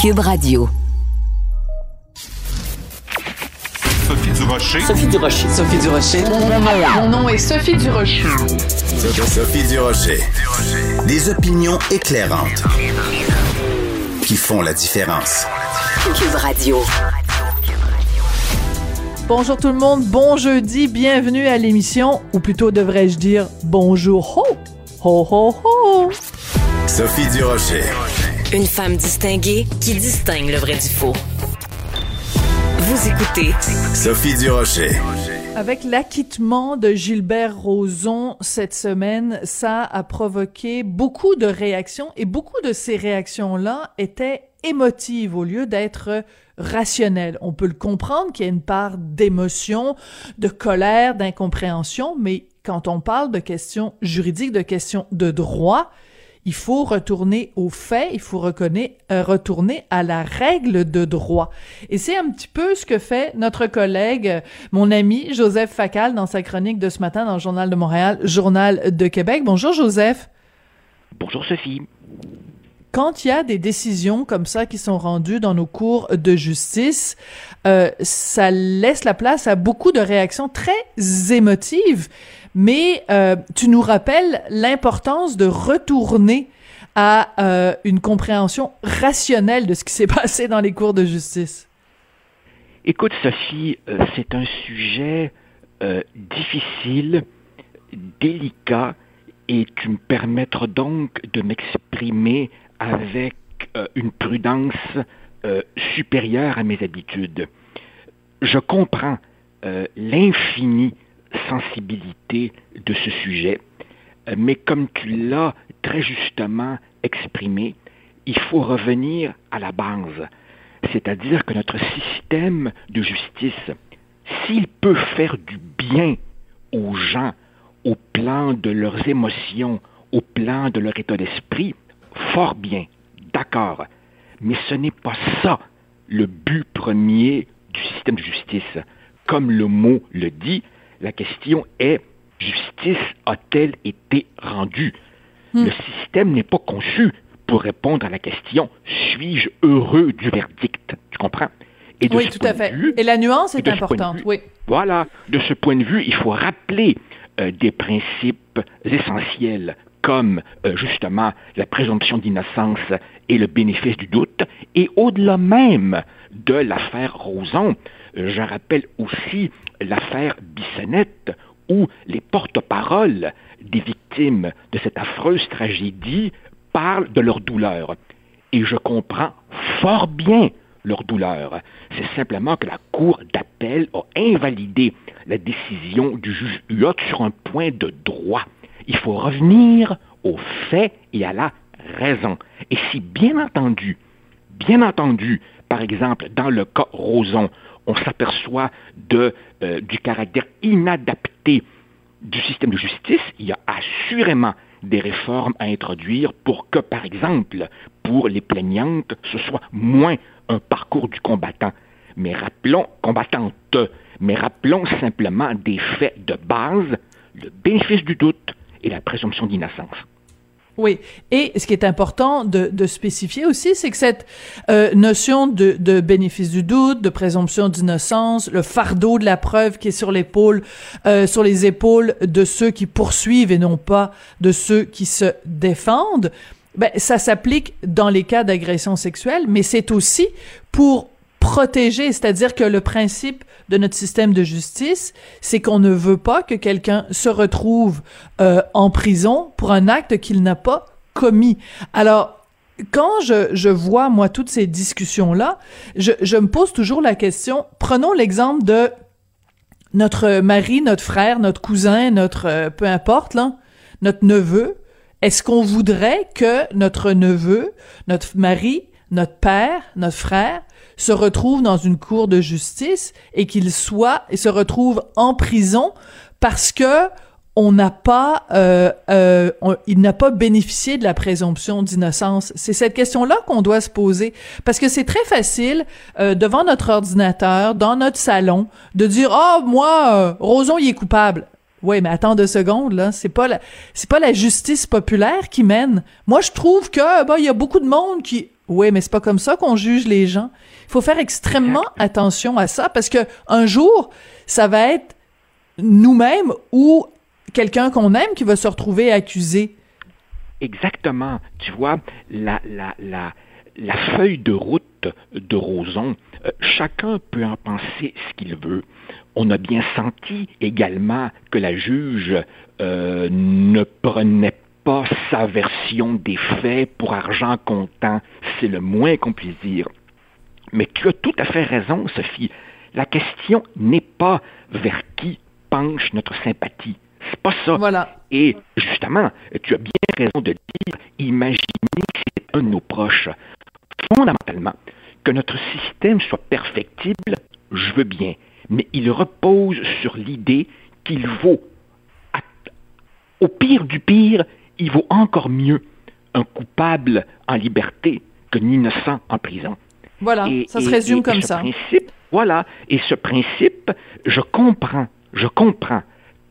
Cube Radio. Sophie Durocher. Sophie Durocher. Sophie Durocher. Mon nom est Sophie Durocher. Sophie Durocher. Des opinions éclairantes qui font la différence. Cube Radio. Bonjour tout le monde, bon jeudi, bienvenue à l'émission, ou plutôt devrais-je dire bonjour ho, ho ho ho. Sophie Durocher. Une femme distinguée qui distingue le vrai du faux. Vous écoutez Sophie Durocher. Avec l'acquittement de Gilbert Rozon cette semaine, ça a provoqué beaucoup de réactions et beaucoup de ces réactions-là étaient émotives au lieu d'être rationnelles. On peut le comprendre qu'il y a une part d'émotion, de colère, d'incompréhension, mais quand on parle de questions juridiques, de questions de droit, il faut retourner aux faits, il faut reconnaître, euh, retourner à la règle de droit. Et c'est un petit peu ce que fait notre collègue, euh, mon ami Joseph Facal dans sa chronique de ce matin dans le Journal de Montréal, Journal de Québec. Bonjour Joseph. Bonjour Sophie. Quand il y a des décisions comme ça qui sont rendues dans nos cours de justice, euh, ça laisse la place à beaucoup de réactions très émotives mais euh, tu nous rappelles l'importance de retourner à euh, une compréhension rationnelle de ce qui s'est passé dans les cours de justice? Écoute, Sophie, euh, c'est un sujet difficile, délicat, et tu me permettras donc de m'exprimer avec une prudence supérieure à mes habitudes. Je comprends l'infini sensibilité de ce sujet, euh, mais comme tu l'as très justement exprimé, il faut revenir à la base, c'est-à-dire que notre système de justice, s'il peut faire du bien aux gens au plan de leurs émotions, au plan de leur état d'esprit, fort bien, d'accord, mais ce n'est pas ça le but premier du système de justice. Comme le mot le dit, la question est, justice a-t-elle été rendue? Hmm. Le système n'est pas conçu pour répondre à la question, suis-je heureux du verdict? Tu comprends? Et Oui, tout à fait. et la nuance est importante, oui. Voilà, de ce point de vue, il faut rappeler euh, des principes essentiels comme euh, justement la présomption d'innocence et le bénéfice du doute, et au-delà même de l'affaire Roson, je rappelle aussi l'affaire Bissonnette, où les porte-paroles des victimes de cette affreuse tragédie parlent de leur douleur. Et je comprends fort bien leur douleur. C'est simplement que la Cour d'appel a invalidé la décision du juge Huot sur un point de droit. Il faut revenir aux faits et à la raison. Et si, bien entendu, bien entendu, par exemple, dans le cas Roson, on s'aperçoit de, euh, du caractère inadapté du système de justice, il y a assurément des réformes à introduire pour que, par exemple, pour les plaignantes, ce soit moins un parcours du combattant. Mais rappelons, combattante, mais rappelons simplement des faits de base, le bénéfice du doute et la présomption d'innocence. Oui, et ce qui est important de, spécifier aussi, c'est que cette euh, notion de, bénéfice du doute, de présomption d'innocence, le fardeau de la preuve qui est sur euh, sur les épaules de ceux qui poursuivent et non pas de ceux qui se défendent, ben, ça s'applique dans les cas d'agression sexuelle, mais c'est aussi pour protéger, c'est-à-dire que le principe de notre système de justice, c'est qu'on ne veut pas que quelqu'un se retrouve euh, en prison pour un acte qu'il n'a pas commis. Alors, quand je, je vois, moi, toutes ces discussions-là, je, je me pose toujours la question, prenons l'exemple de notre mari, notre frère, notre cousin, notre, euh, peu importe, là, notre neveu. Est-ce qu'on voudrait que notre neveu, notre mari, notre père, notre frère se retrouve dans une cour de justice et qu'il soit et se retrouve en prison parce que on n'a pas, euh, euh, il n'a pas bénéficié de la présomption d'innocence. C'est cette question-là qu'on doit se poser parce que c'est très facile euh, devant notre ordinateur, dans notre salon, de dire ah oh, moi euh, Roson il est coupable. Oui, mais attends deux secondes là, c'est pas la, c'est pas la justice populaire qui mène. Moi je trouve que bah il y a beaucoup de monde qui Oui, mais c'est pas comme ça qu'on juge les gens. Il faut faire extrêmement attention à ça parce que un jour, ça va être nous-mêmes ou quelqu'un qu'on aime qui va se retrouver accusé. Exactement. Tu vois, la, la, la, la feuille de route de Roson, euh, chacun peut en penser ce qu'il veut. On a bien senti également que la juge euh, ne prenait pas sa version des faits pour argent comptant. C'est le moins qu'on puisse dire. Mais tu as tout à fait raison, Sophie. La question n'est pas vers qui penche notre sympathie. C'est pas ça. Voilà. Et justement, tu as bien raison de dire, imaginez que c'est un de nos proches. Fondamentalement, que notre système soit perfectible, je veux bien, mais il repose sur l'idée qu'il vaut, au pire du pire, il vaut encore mieux un coupable en liberté qu'un innocent en prison. Voilà, ça se résume comme ça. Principe, voilà, et ce principe, je comprends, je comprends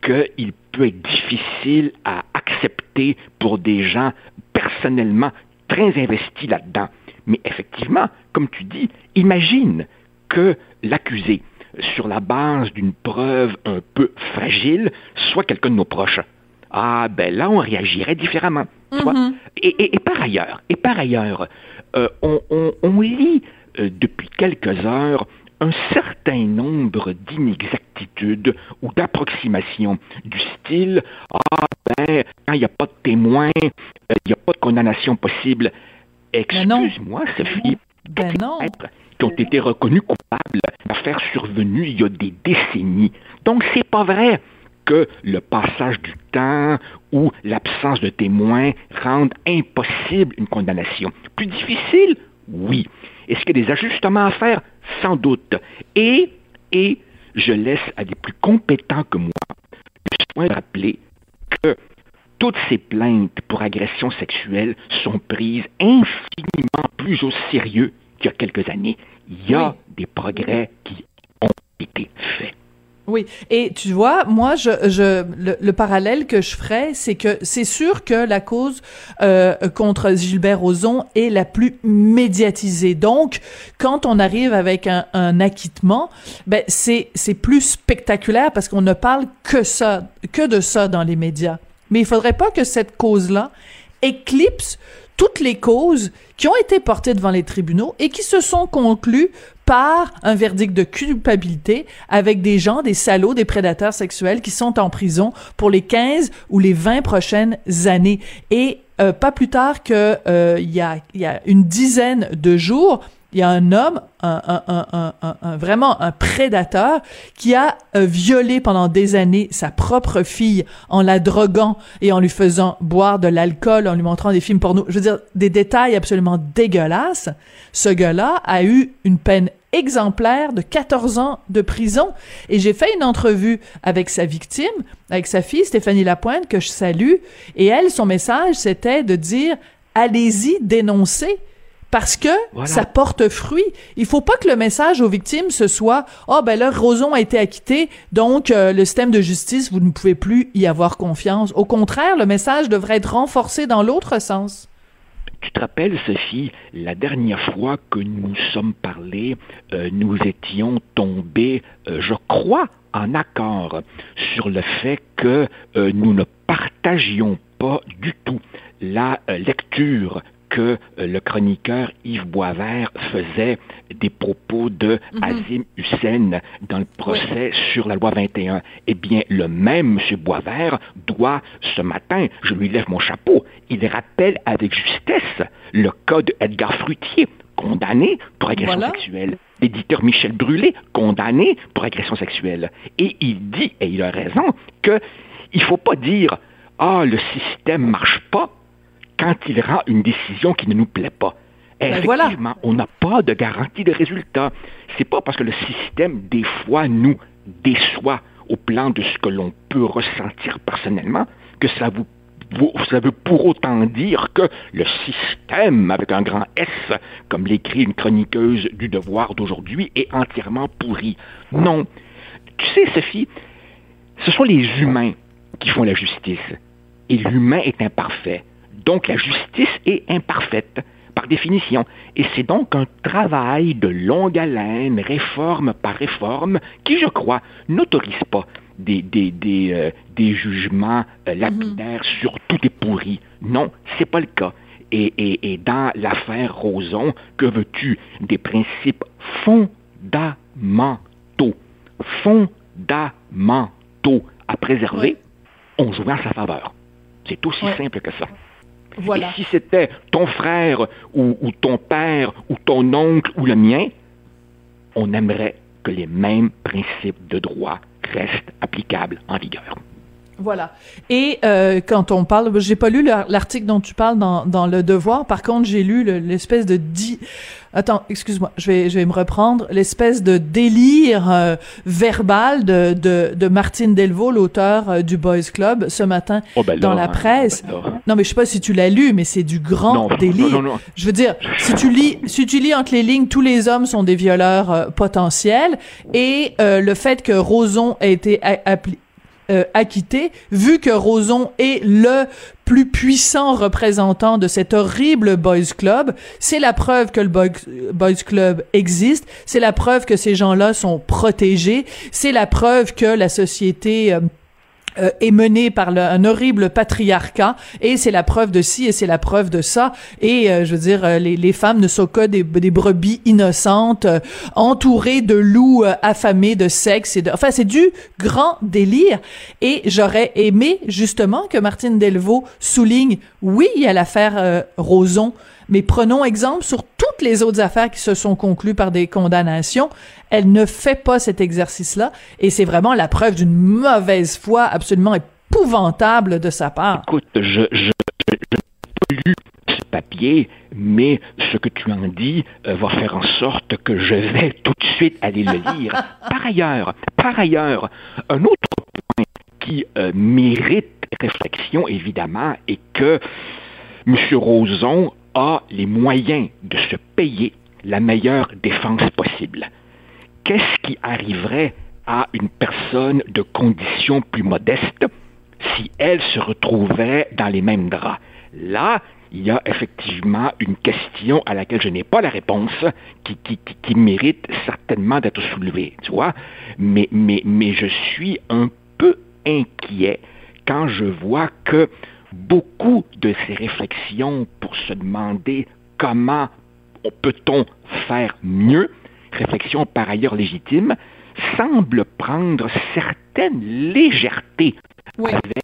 qu'il peut être difficile à accepter pour des gens personnellement très investis là-dedans. Mais effectivement, comme tu dis, imagine que l'accusé, sur la base d'une preuve un peu fragile, soit quelqu'un de nos proches. Ah, ben là, on réagirait différemment. Mm-hmm. et, par ailleurs, et par ailleurs, euh, on, lit euh, depuis quelques heures un certain nombre d'inexactitudes ou d'approximations du style Ah, ben, quand il n'y a pas de témoins, euh, il n'y a pas de condamnation possible. Excuse-moi, Sophie. Ben non. Qui ont été reconnus coupables d'affaires survenues il y a des décennies. Donc, c'est pas vrai que le passage du temps ou l'absence de témoins rendent impossible une condamnation. Plus difficile? Oui. Est-ce qu'il y a des ajustements à faire? Sans doute. Et, et je laisse à des plus compétents que moi le soin de rappeler que toutes ces plaintes pour agression sexuelle sont prises infiniment plus au sérieux qu'il y a quelques années. Il y a des progrès qui ont été faits. Oui, et tu vois, moi, je, le, parallèle que je ferais, c'est que c'est sûr que la cause euh, contre Gilbert Rozon est la plus médiatisée. Donc, quand on arrive avec un, un acquittement, ben c'est c'est plus spectaculaire parce qu'on ne parle que ça, que de ça dans les médias. Mais il faudrait pas que cette cause-là éclipse toutes les causes qui ont été portées devant les tribunaux et qui se sont conclues par un verdict de culpabilité avec des gens, des salauds, des prédateurs sexuels qui sont en prison pour les 15 ou les 20 prochaines années. Et euh, pas plus tard que euh, il y, a, y a une dizaine de jours, il y a un homme, un, un, un, un, vraiment un prédateur, qui a euh, violé pendant des années sa propre fille en la droguant et en lui faisant boire de l'alcool, en lui montrant des films porno. Je veux dire, des détails absolument dégueulasses. Ce gars-là a eu une peine exemplaire de 14 ans de prison. Et j'ai fait une entrevue avec sa victime, avec sa fille, Stéphanie Lapointe, que je salue. Et elle, son message, c'était de dire, allez-y, dénoncez parce que ça porte fruit. Il faut pas que le message aux victimes ce soit "Ah oh, ben là Roson a été acquitté, donc euh, le système de justice, vous ne pouvez plus y avoir confiance." Au contraire, le message devrait être renforcé dans l'autre sens. Tu te rappelles, Sophie, la dernière fois que nous nous sommes parlé, euh, nous étions tombés, euh, je crois, en accord sur le fait que nous ne partagions pas du tout la lecture que euh, le chroniqueur Yves Boisvert faisait des propos de. Azim Hussein dans le procès sur la loi 21. Eh bien, le même M. Boisvert doit, ce matin, je lui lève mon chapeau, il rappelle avec justesse le cas de Edgar Fruitier, condamné pour agression sexuelle. L'éditeur Michel Brûlé, condamné pour agression sexuelle. Et il dit, et il a raison, que il faut pas dire ah, le système marche pas, quand il rend une décision qui ne nous plaît pas. Ben Effectivement, on n'a pas de garantie de résultat. C'est pas parce que le système, des fois, nous déçoit au plan de ce que l'on peut ressentir personnellement que ça vous ça veut pour autant dire que le système, avec un grand S, comme l'écrit une chroniqueuse du devoir d'aujourd'hui, est entièrement pourri. Non. Tu sais, Sophie, ce sont les humains qui font la justice. Et l'humain est imparfait. Donc la justice est imparfaite. Par définition. Et c'est donc un travail de longue haleine, réforme par réforme, qui, je crois, n'autorise pas des, des, des, euh, des jugements euh, lapidaires sur tout est pourri. Non, c'est pas le cas. Et, et, et dans l'affaire Roson, que veux-tu? Des principes fondamentaux, fondamentaux à préserver, on jouait en sa faveur. C'est aussi simple que ça. Si c'était ton frère ou, ton père ou ton oncle ou le mien, on aimerait que les mêmes principes de droit restent applicables en vigueur. Voilà. Et euh, quand on parle, j'ai pas lu l'article dont tu parles dans, dans Le Devoir. Par contre, j'ai lu l'espèce de di... Attends, excuse-moi, je vais, je vais me reprendre. L'espèce de délire euh, verbal de, de, de Martine Delvaux, l'auteur euh, du Boys Club, ce matin oh ben dans la presse. oh ben non, mais je sais pas si tu l'as lu, mais c'est du grand Non, délire. non, non, non. Je veux dire, si tu lis, si tu lis entre les lignes, tous les hommes sont des violeurs euh, potentiels, et euh, le fait que Roson a été a- appli- euh, acquitté, vu que Roson est le plus puissant représentant de cet horrible boys club, c'est la preuve que le boys, club existe, c'est la preuve que ces gens-là sont protégés, c'est la preuve que la société euh, euh, est menée par le- un horrible patriarcat. Et c'est la preuve de ci et c'est la preuve de ça. Et euh, je veux dire euh, les, les femmes ne sont que des, des brebis innocentes euh, entourées de loups euh, affamés de sexe et de enfin c'est du grand délire. Et j'aurais aimé justement que Martine Delvaux souligne oui il y a l'affaire euh, Roson mais prenons exemple sur toutes les autres affaires qui se sont conclues par des condamnations. Elle ne fait pas cet exercice-là et c'est vraiment la preuve d'une mauvaise foi absolument épouvantable de sa part. Écoute, je, je, je, je n'ai pas lu ce papier, mais ce que tu en dis euh, va faire en sorte que je vais tout de suite aller le lire. par ailleurs, par ailleurs, un autre point qui euh, mérite réflexion, évidemment, est que M. Roson a les moyens de se payer la meilleure défense possible. Qu'est-ce qui arriverait à une personne de condition plus modeste si elle se retrouvait dans les mêmes draps? Là, il y a effectivement une question à laquelle je n'ai pas la réponse qui, qui, qui, qui mérite certainement d'être soulevée, tu vois? Mais, mais, mais je suis un peu inquiet quand je vois que beaucoup de ces réflexions pour se demander comment peut-on faire mieux, réflexions par ailleurs légitimes, semblent prendre certaines légèretés Oui. avec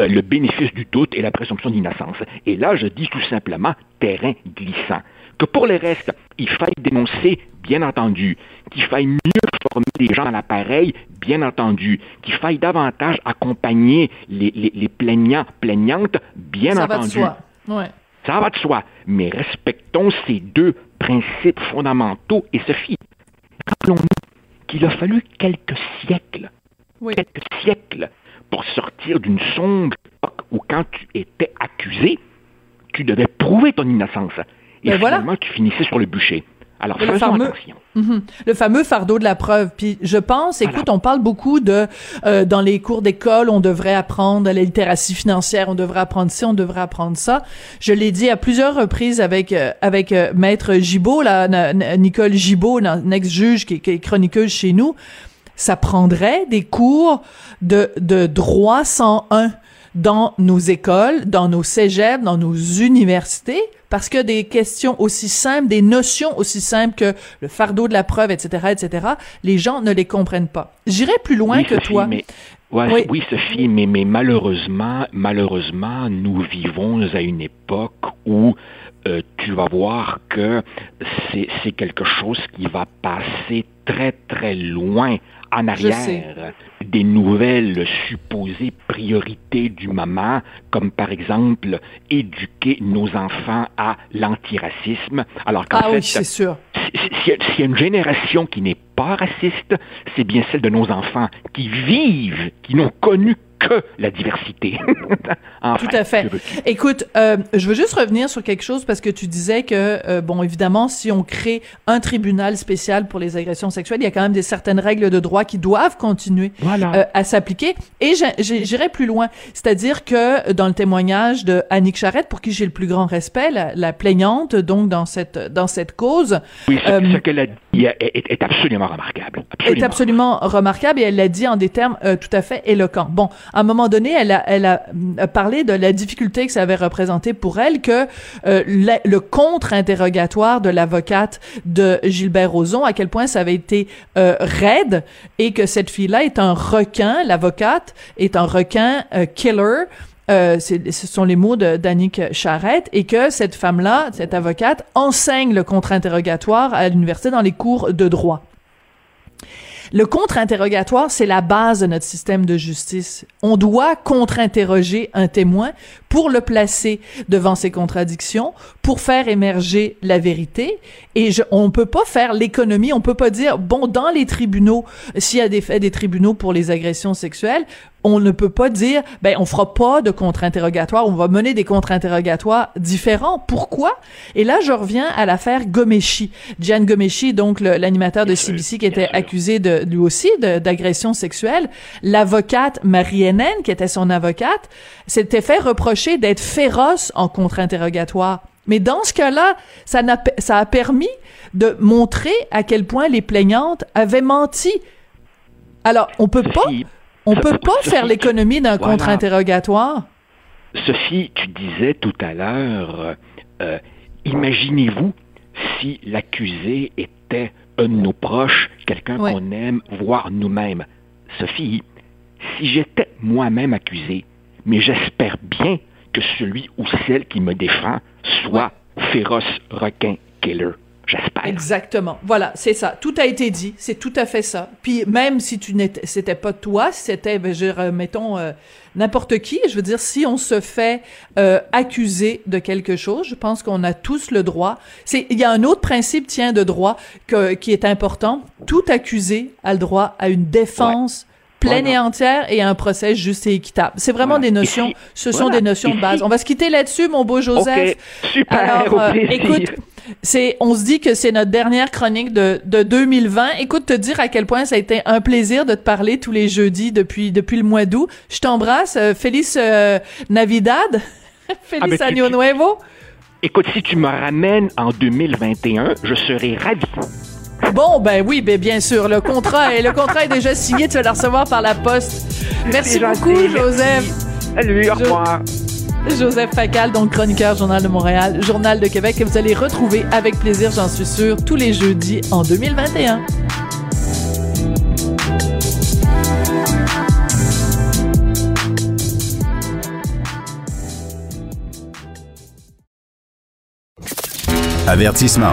euh, le bénéfice du doute et la présomption d'innocence. Et là, je dis tout simplement terrain glissant. Que pour le reste, il faille dénoncer, bien entendu, qu'il faille mieux former les gens dans l'appareil, bien entendu, qu'il faille davantage accompagner les, les, les plaignants, plaignantes, bien Ça entendu. va de soi. Ouais. Ça va de soi. Mais respectons ces deux principes fondamentaux. Et Sophie, rappelons-nous qu'il a fallu quelques siècles, Oui. quelques siècles pour sortir d'une sombre époque où quand tu étais accusé, tu devais prouver ton innocence. Et Ben voilà. finalement, tu finissais sur le bûcher. Alors Le fameux- attention. Mhm. Le fameux fardeau de la preuve. Puis je pense, écoute, on parle beaucoup de euh, dans les cours d'école, on devrait apprendre la littératie financière, on devrait apprendre ci, on devrait apprendre ça. Je l'ai dit à plusieurs reprises avec euh, avec euh, maître Gibault, là, Nicole Gibault, ex-juge qui, qui est chroniqueuse chez nous. Ça prendrait des cours de de droit 101 dans nos écoles, dans nos cégeps, dans nos universités, parce que des questions aussi simples, des notions aussi simples que le fardeau de la preuve, etc., etc., les gens ne les comprennent pas. J'irai plus loin oui, que Sophie, toi. Mais, ouais, Oui. oui. Sophie, mais, mais malheureusement, malheureusement, nous vivons à une époque où euh, tu vas voir que c'est c'est quelque chose qui va passer très, très loin en arrière des nouvelles supposées priorités du moment, comme par exemple éduquer nos enfants à l'antiracisme. Alors qu'en Ah fait, oui, c'est sûr. y, s'il y a une génération qui n'est pas raciste, c'est bien celle de nos enfants qui vivent, qui n'ont connu que la diversité. Tout à fait. Écoute, euh, je veux juste revenir sur quelque chose parce que tu disais que, euh, bon, évidemment, si on crée un tribunal spécial pour les agressions sexuelles, il y a quand même des certaines règles de droit qui doivent continuer euh, à s'appliquer. Et j'irai plus loin, c'est-à-dire que dans le témoignage de Annick Charrette, pour qui j'ai le plus grand respect, la, plaignante, donc dans cette dans cette cause, oui, ce, qu'elle a dit est, absolument remarquable. Est absolument remarquable et elle l'a dit en des termes tout à fait éloquents. Bon, à un moment donné, elle a, elle a parlé de la difficulté que ça avait représenté pour elle que euh, le, contre-interrogatoire de l'avocate de Gilbert Rozon, à quel point ça avait été euh, raide et que cette fille-là est un requin, l'avocate est un requin euh, killer. ce sont les mots Danique Charrette, et que cette femme-là, cette avocate, enseigne le contre-interrogatoire à l'université dans les cours de droit. Le contre-interrogatoire, c'est la base de notre système de justice. On doit contre-interroger un témoin pour le placer devant ses contradictions, pour faire émerger la vérité. Et je, on peut pas faire l'économie, on peut pas dire, bon, dans les tribunaux, s'il y a des faits des tribunaux pour les agressions sexuelles, on ne peut pas dire, ben, on fera pas de contre-interrogatoire, on va mener des contre-interrogatoires différents. Pourquoi? Et là, je reviens à l'affaire Gomeshi. Gian Gomeshi, donc l'animateur de CBC qui était accusé de, lui aussi d'agression sexuelle. L'avocate Marie Hennen, qui était son avocate, s'était fait reprocher d'être féroce en contre-interrogatoire. Mais dans ce cas-là, ça, a, ça a permis de montrer à quel point les plaignantes avaient menti. Alors, on peut pas on peut pas faire l'économie d'un contre-interrogatoire. Sophie, tu disais tout à l'heure, euh, imaginez-vous si l'accusé était un de nos proches, quelqu'un qu'on aime, voire nous-mêmes. Sophie, si j'étais moi-même accusé, mais j'espère bien que celui ou celle qui me défend soit féroce requin killer. Exactement. Voilà, c'est ça. Tout a été dit. C'est tout à fait ça. Puis même si tu n'étais, c'était pas toi, c'était, ben, je, mettons, euh, n'importe qui. Je veux dire, si on se fait euh, accuser de quelque chose, je pense qu'on a tous le droit. C'est, il y a un autre principe, tiens, de droit que, qui est important. Tout accusé a le droit à une défense. Pleine et entière et un procès juste et équitable. C'est vraiment des notions, ce sont des notions de base. On va se quitter là-dessus, mon beau Joseph. super, Alors, euh, écoute, c'est, on se dit que c'est notre dernière chronique de, de 2020. Écoute, te dire à quel point ça a été un plaisir de te parler tous les jeudis depuis, depuis le mois d'août. Je t'embrasse. Euh, Feliz euh, Navidad. Feliz ah, Año Nuevo. Écoute, si tu me ramènes en 2021, je serai ravi. Bon, ben oui, ben bien sûr. Le contrat, est, le contrat est déjà signé. Tu vas le recevoir par la poste. Merci beaucoup, Joseph. Salut, au revoir. Joseph Facal, donc chroniqueur Journal de Montréal, Journal de Québec, que vous allez retrouver avec plaisir, j'en suis sûr, tous les jeudis en 2021. Avertissement.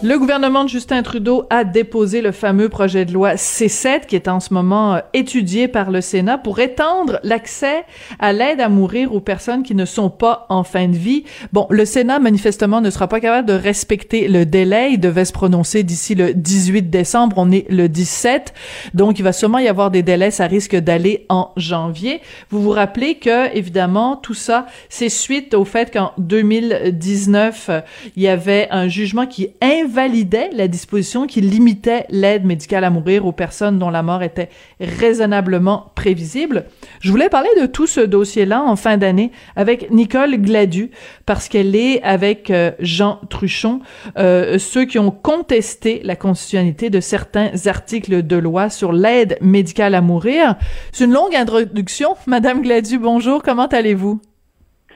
Le gouvernement de Justin Trudeau a déposé le fameux projet de loi C7 qui est en ce moment euh, étudié par le Sénat pour étendre l'accès à l'aide à mourir aux personnes qui ne sont pas en fin de vie. Bon, le Sénat manifestement ne sera pas capable de respecter le délai. Il devait se prononcer d'ici le 18 décembre. On est le 17. Donc, il va sûrement y avoir des délais. Ça risque d'aller en janvier. Vous vous rappelez que, évidemment, tout ça, c'est suite au fait qu'en 2019, il y avait un jugement qui validait la disposition qui limitait l'aide médicale à mourir aux personnes dont la mort était raisonnablement prévisible. Je voulais parler de tout ce dossier-là en fin d'année avec Nicole Gladu parce qu'elle est avec euh, Jean Truchon, euh, ceux qui ont contesté la constitutionnalité de certains articles de loi sur l'aide médicale à mourir. C'est une longue introduction. Madame Gladu, bonjour, comment allez-vous?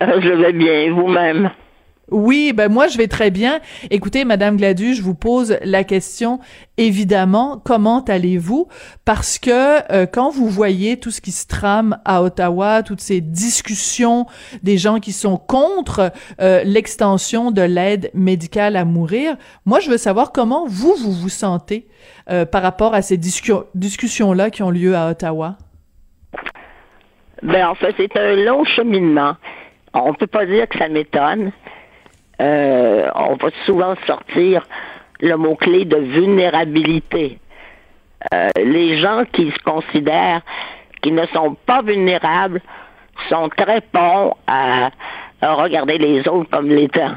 Euh, je vais bien, vous-même? Oui, ben moi je vais très bien. Écoutez, Madame Gladu, je vous pose la question évidemment, comment allez-vous? Parce que euh, quand vous voyez tout ce qui se trame à Ottawa, toutes ces discussions des gens qui sont contre euh, l'extension de l'aide médicale à mourir, moi je veux savoir comment vous vous vous sentez euh, par rapport à ces discussions là qui ont lieu à Ottawa. Ben en fait, c'est un long cheminement. On peut pas dire que ça m'étonne. Euh, on va souvent sortir le mot-clé de vulnérabilité. Euh, les gens qui se considèrent qui ne sont pas vulnérables sont très bons à, regarder les autres comme l'étant.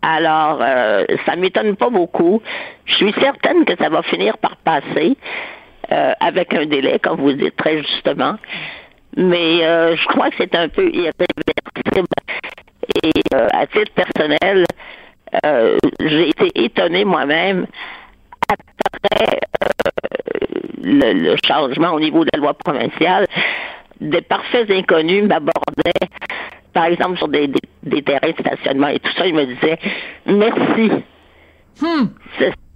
Alors, euh, ça m'étonne pas beaucoup. Je suis certaine que ça va finir par passer euh, avec un délai, comme vous dites très justement. Mais je crois que c'est un peu irréversible. Et euh, à titre personnel, j'ai été étonné moi-même après le, changement au niveau de la loi provinciale. Des parfaits inconnus m'abordaient, par exemple, sur des, terrains de stationnement et tout ça. Ils me disaient merci. Hmm.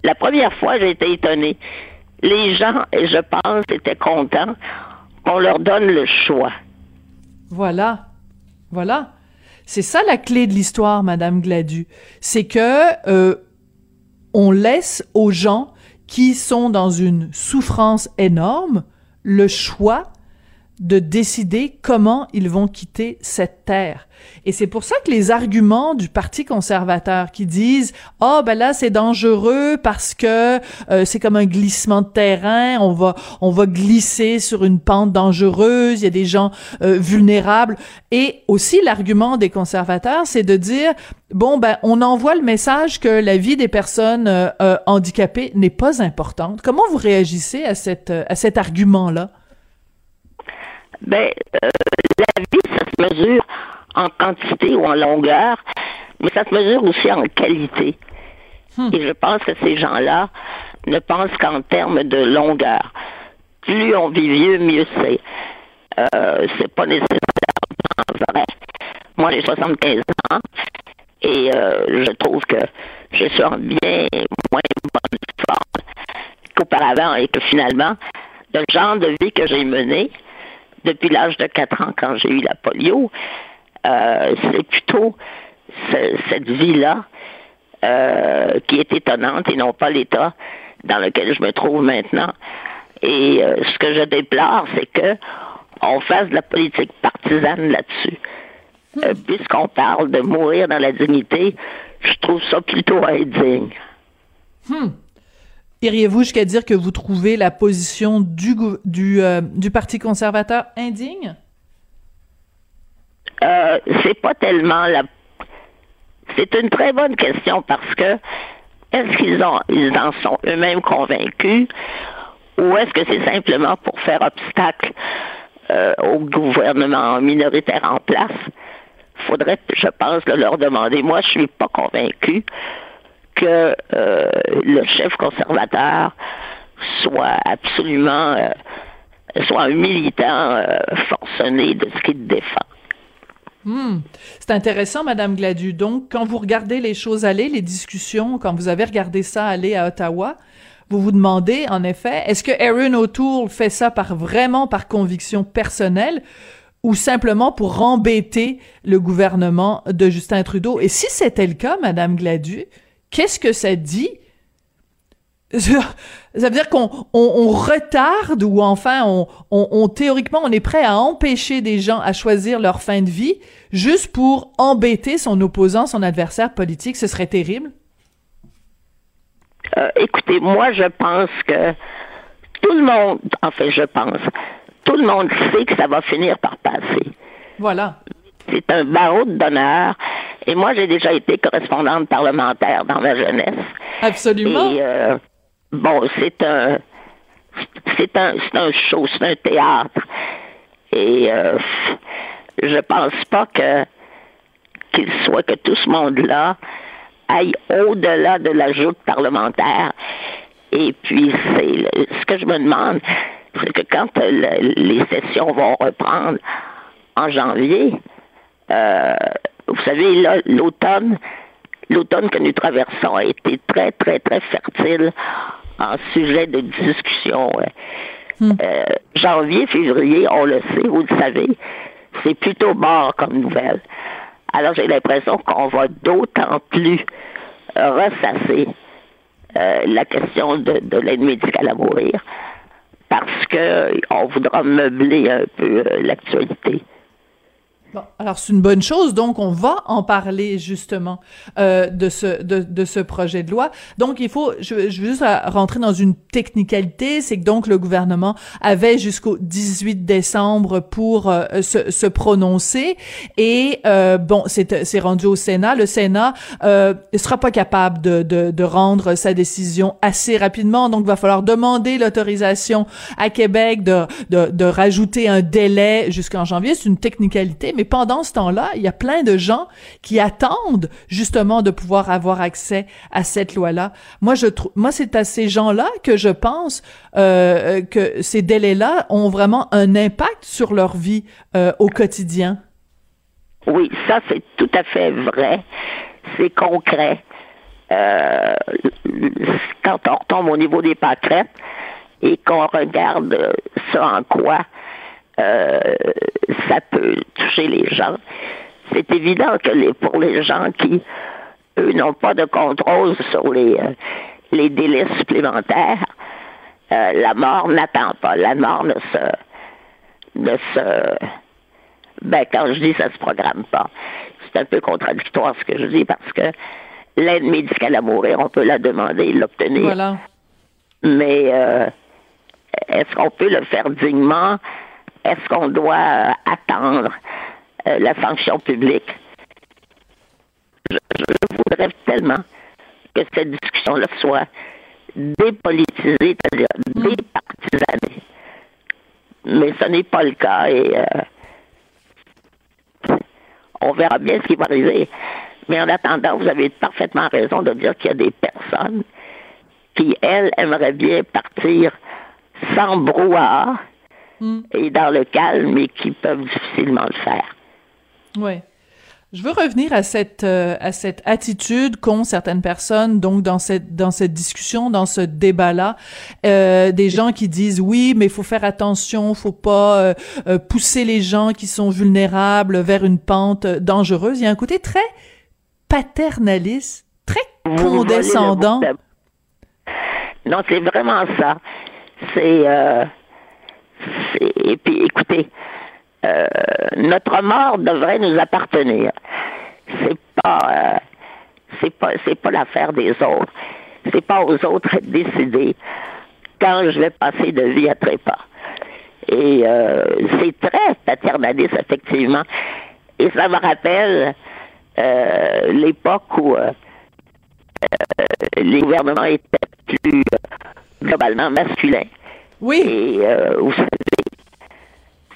La première fois j'ai été étonné. Les gens, je pense, étaient contents qu'on leur donne le choix. Voilà. Voilà. C'est ça la clé de l'histoire, Madame Gladu. C'est que euh, on laisse aux gens qui sont dans une souffrance énorme le choix de décider comment ils vont quitter cette terre. Et c'est pour ça que les arguments du Parti conservateur qui disent "Ah oh, ben là c'est dangereux parce que euh, c'est comme un glissement de terrain, on va on va glisser sur une pente dangereuse, il y a des gens euh, vulnérables" et aussi l'argument des conservateurs, c'est de dire bon ben on envoie le message que la vie des personnes euh, handicapées n'est pas importante. Comment vous réagissez à cette à cet argument là ben, euh, la vie, ça se mesure en quantité ou en longueur, mais ça se mesure aussi en qualité. Hmm. Et je pense que ces gens-là ne pensent qu'en termes de longueur. Plus on vit vieux, mieux c'est. Euh, c'est pas nécessairement vrai. Moi, j'ai 75 ans et euh, je trouve que je suis en bien moins bonne forme qu'auparavant et que finalement, le genre de vie que j'ai mené, depuis l'âge de 4 ans quand j'ai eu la polio, euh, c'est plutôt cette vie-là euh, qui est étonnante et non pas l'état dans lequel je me trouve maintenant. Et euh, ce que je déplore, c'est que on fasse de la politique partisane là-dessus. Hmm. Puisqu'on parle de mourir dans la dignité, je trouve ça plutôt indigne. Hmm. Iriez-vous jusqu'à dire que vous trouvez la position du, du, euh, du Parti conservateur indigne? Euh, c'est pas tellement la. C'est une très bonne question parce que est-ce qu'ils ont ils en sont eux-mêmes convaincus ou est-ce que c'est simplement pour faire obstacle euh, au gouvernement minoritaire en place? Faudrait, je pense, leur demander. Moi, je suis pas convaincu que euh, le chef conservateur soit absolument euh, soit un militant euh, forcené de ce qu'il défend. Hmm. C'est intéressant, Madame Gladu. Donc, quand vous regardez les choses aller, les discussions, quand vous avez regardé ça aller à Ottawa, vous vous demandez, en effet, est-ce que Aaron O'Toole fait ça par vraiment par conviction personnelle ou simplement pour embêter le gouvernement de Justin Trudeau? Et si c'était le cas, Madame Gladu, Qu'est-ce que ça dit? Ça veut dire qu'on on, retarde ou enfin on, on, théoriquement on est prêt à empêcher des gens à choisir leur fin de vie juste pour embêter son opposant, son adversaire politique. Ce serait terrible? Euh, écoutez, moi je pense que tout le monde, enfin je pense, tout le monde sait que ça va finir par passer. Voilà. C'est un barreau d'honneur. Et moi, j'ai déjà été correspondante parlementaire dans ma jeunesse. Absolument. Et, euh, bon, c'est un, c'est un, c'est un show, c'est un théâtre. Et euh, je pense pas que qu'il soit que tout ce monde-là aille au-delà de la joute parlementaire. Et puis, c'est ce que je me demande, c'est que quand les sessions vont reprendre en janvier, euh, vous savez, l'automne, l'automne que nous traversons a été très, très, très fertile en sujet de discussion. Hmm. Euh, janvier, février, on le sait, vous le savez, c'est plutôt mort comme nouvelle. Alors j'ai l'impression qu'on va d'autant plus ressasser euh, la question de, de l'aide médicale à mourir parce qu'on voudra meubler un peu l'actualité. Bon, alors c'est une bonne chose, donc on va en parler justement euh, de ce de, de, ce projet de loi. Donc il faut, je, je veux juste rentrer dans une technicalité, c'est que donc le gouvernement avait jusqu'au 18 décembre pour euh, se, se, prononcer et euh, bon c'est c'est rendu au Sénat. Le Sénat euh, sera pas capable de, de, de rendre sa décision assez rapidement, donc il va falloir demander l'autorisation à Québec de, de de rajouter un délai jusqu'en janvier. C'est une technicalité mais pendant ce temps-là, il y a plein de gens qui attendent justement de pouvoir avoir accès à cette loi-là. Moi, je trouve, moi, c'est à ces gens-là que je pense euh, que ces délais-là ont vraiment un impact sur leur vie euh, au quotidien. Oui, ça c'est tout à fait vrai. C'est concret. Euh, quand on retombe au niveau des pâquerettes et qu'on regarde ça en quoi euh, ça peut les gens. C'est évident que les, pour les gens qui, eux, n'ont pas de contrôle sur les, euh, les délais supplémentaires, euh, la mort n'attend pas. La mort ne se, ne se, ben, quand je dis ça se programme pas, c'est un peu contradictoire ce que je dis parce que l'aide médicale à mourir, on peut la demander et l'obtenir. Voilà. Mais est-ce qu'on peut le faire dignement? Est-ce qu'on doit euh, attendre? euh, la sanction publique? Je, voudrais tellement que cette discussion-là soit dépolitisée, c'est-à-dire départisanée. Mais ce n'est pas le cas et euh, on verra bien ce qui va arriver. Mais en attendant, vous avez parfaitement raison de dire qu'il y a des personnes qui, elles, aimeraient bien partir sans brouhaha Mm. et dans le calme, mais qui peuvent difficilement le faire. Oui. Je veux revenir à cette euh, à cette attitude qu'ont certaines personnes donc dans cette dans cette discussion dans ce débat là euh, des gens qui disent oui mais il faut faire attention faut pas euh, euh, pousser les gens qui sont vulnérables vers une pente dangereuse. Il y a un côté très paternaliste très condescendant. Non c'est vraiment ça. C'est et puis, écoutez, euh, notre mort devrait nous appartenir. C'est pas, euh, c'est pas, c'est pas l'affaire des autres. C'est pas aux autres de décider quand je vais passer de vie à trépas. Et euh, c'est très paternaliste, effectivement. Et ça me rappelle l'époque où les gouvernements étaient plus globalement masculins. Oui. Et vous savez,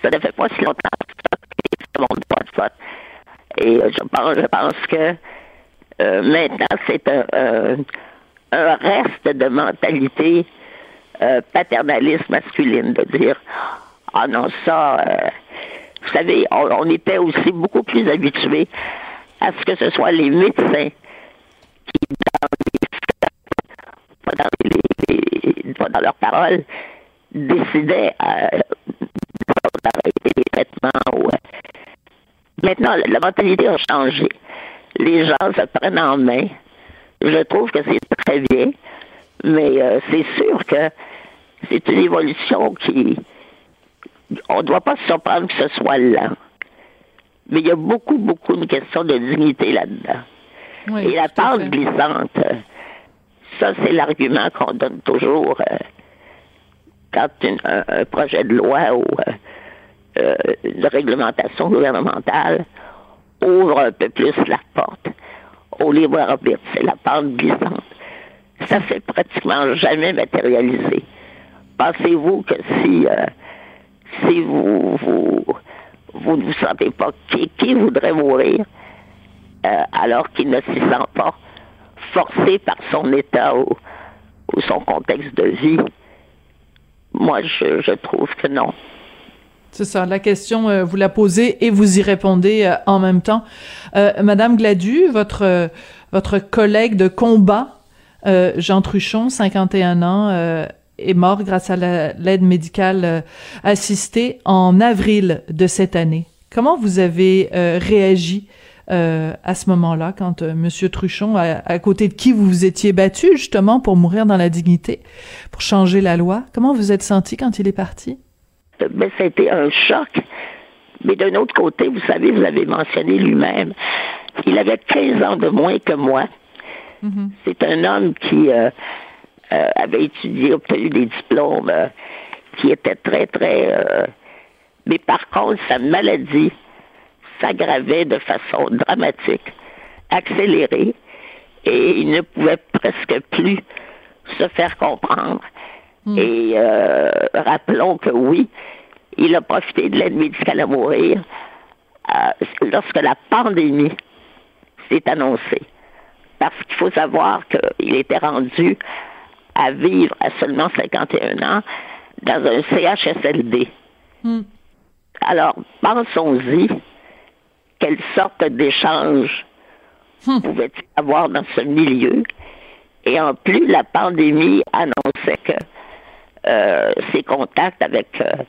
ça ne fait pas si longtemps que ça monte pas de faute. Et euh, je pense, que euh, maintenant, c'est un, un, reste de mentalité euh, paternaliste masculine, de dire Ah non, ça, euh, vous savez, on, était aussi beaucoup plus habitués à ce que ce soit les médecins qui, dans les pas dans, les, dans leurs paroles, décidait les traitements. Ou, euh, Maintenant, la mentalité a changé. Les gens se prennent en main. Je trouve que c'est très bien, mais euh, c'est sûr que c'est une évolution qui... On ne doit pas se surprendre que ce soit lent. Mais il y a beaucoup, beaucoup de questions de dignité là-dedans. Et la pente glissante, ça, c'est l'argument qu'on donne toujours. Euh, quand un, projet de loi ou euh, euh, de réglementation gouvernementale ouvre un peu plus la porte au libre arbitre, c'est la pente glissante. Ça s'est pratiquement jamais matérialisé. Pensez-vous que si euh, si vous, vous vous ne vous sentez pas qui, qui voudrait mourir alors qu'il ne s'y sent pas forcé par son état ou son contexte de vie moi, je, trouve que non. C'est ça. La question, euh, vous la posez et vous y répondez euh, en même temps. Euh, Madame Gladu, votre votre collègue de combat, Jean Truchon, 51 ans, est mort grâce à l'aide médicale assistée en avril de cette année. Comment vous avez réagi euh, à ce moment-là, quand euh, Monsieur Truchon, à, côté de qui vous vous étiez battu justement pour mourir dans la dignité, pour changer la loi, comment vous êtes senti quand il est parti? Mais ça a été un choc. Mais d'un autre côté, vous savez, vous avez mentionné lui-même, il avait 15 ans de moins que moi. Mm-hmm. C'est un homme qui euh, euh, avait étudié, obtenu des diplômes, euh, qui était très, très... mais par contre, sa maladie s'aggravait de façon dramatique, accélérée, et il ne pouvait presque plus se faire comprendre. Mm. Et rappelons que oui, il a profité de l'aide médicale à mourir lorsque la pandémie s'est annoncée parce qu'il faut savoir qu'il était rendu à vivre à seulement 51 ans dans un CHSLD. Hmm. Alors, pensons-y, quelle sorte d'échange hmm. pouvait-il avoir dans ce milieu? Et en plus, la pandémie annonçait que euh, ses contacts avec, euh,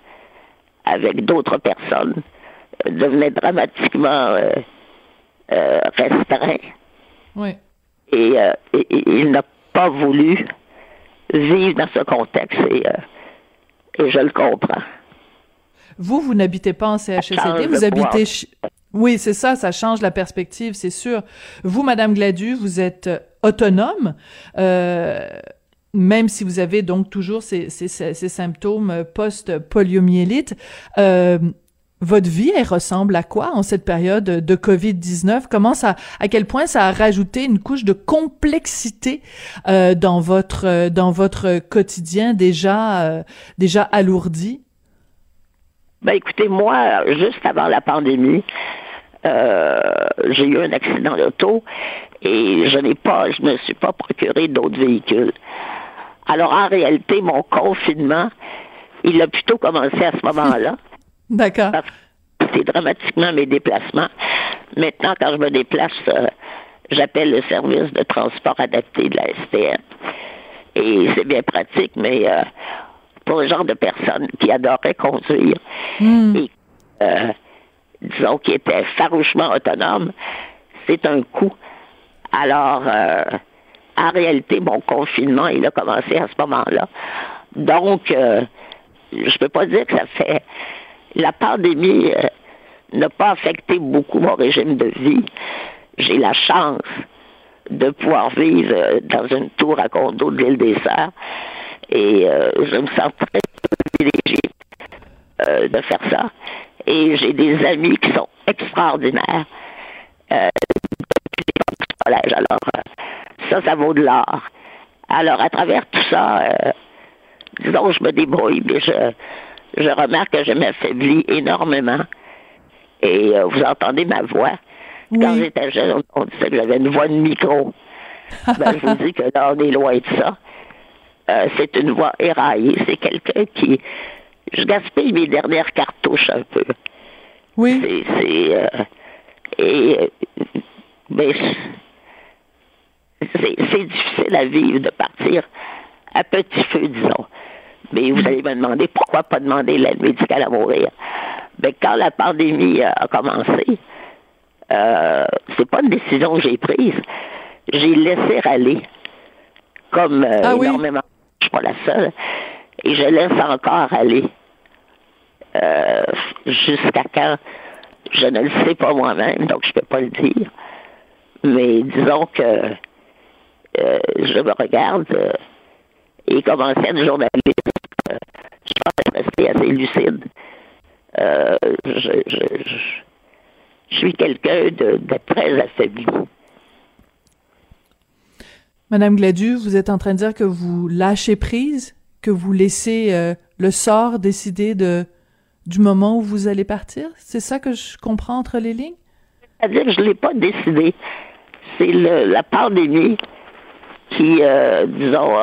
avec d'autres personnes euh, devenaient dramatiquement restreints. Oui. Euh, et, il n'a pas voulu vivre dans ce contexte et, euh, et je le comprends. Vous, vous n'habitez pas en CHSLD, vous habitez... Oui, c'est ça, ça change la perspective, c'est sûr. Vous, Madame Gladu, vous êtes euh, autonome, euh, même si vous avez donc toujours ces, ces, ces symptômes post-poliomyélite. Euh, votre vie, elle ressemble à quoi en cette période de Covid-19? Comment ça, à quel point ça a rajouté une couche de complexité euh, dans votre euh, dans votre quotidien déjà euh, déjà alourdi? Ben écoutez, moi, juste avant la pandémie, j'ai eu un accident d'auto et je n'ai pas, je me suis pas procuré d'autres véhicules. Alors en réalité, mon confinement, il a plutôt commencé à ce moment-là. D'accord. C'est dramatiquement mes déplacements. Maintenant, quand je me déplace, euh, j'appelle le service de transport adapté de la STM. Et c'est bien pratique, mais euh, pour le genre de personnes qui adoraient conduire hmm. et, euh, disons, qui étaient farouchement autonomes, c'est un coût. Alors, en réalité, mon confinement, il a commencé à ce moment-là. Donc, je ne peux pas dire que ça fait la pandémie euh, n'a pas affecté beaucoup mon régime de vie. J'ai la chance de pouvoir vivre euh, dans une tour à condo de l'île des Sœurs et euh, je me sens très privilégiée de faire ça. Et j'ai des amis qui sont extraordinaires ça, ça vaut de l'or. Alors, à travers tout ça, disons, je me débrouille, mais je, je remarque que je m'affaiblis énormément. Et euh, vous entendez ma voix? Quand j'étais jeune, on, disait que j'avais une voix de micro. ben, je vous dis que là, on est loin de ça. Euh, c'est une voix éraillée. C'est quelqu'un qui... Je gaspille mes dernières cartouches un peu. Oui. C'est... Euh, et... mais c'est difficile à vivre de partir à petit feu, disons. Mais vous allez me demander pourquoi pas demander l'aide médicale à mourir. Mais quand la pandémie a commencé, euh, c'est pas une décision que j'ai prise. J'ai laissé aller, comme euh, ah énormément. Je suis pas la seule. Et je laisse encore aller. Euh, jusqu'à quand, je ne le sais pas moi-même, donc je peux pas le dire. Mais disons que euh, je me regarde et comme ancienne journaliste, euh, je pense restée assez lucide. Euh, je, suis quelqu'un de, très affaibli. Madame Gladu, vous êtes en train de dire que vous lâchez prise, que vous laissez euh, le sort décider de du moment où vous allez partir? C'est ça que je comprends entre les lignes? C'est-à-dire que je ne l'ai pas décidé. C'est la pandémie qui, disons,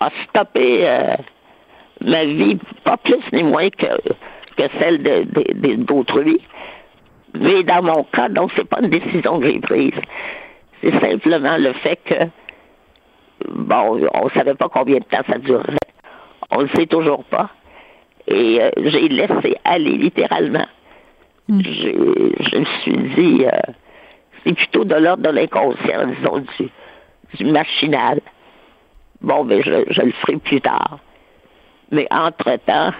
a stoppé euh, ma vie, pas plus ni moins que, que celle d'autrui. Mais dans mon cas, donc, c'est pas une décision que j'ai prise. C'est simplement le fait que, bon, on savait pas combien de temps ça durerait. On le sait toujours pas. Et euh, j'ai laissé aller littéralement. Hmm. Je, me suis dit, euh, c'est plutôt de l'ordre de l'inconscient, disons, du, machinal. Bon, mais ben, je, le ferai plus tard. Mais entre-temps,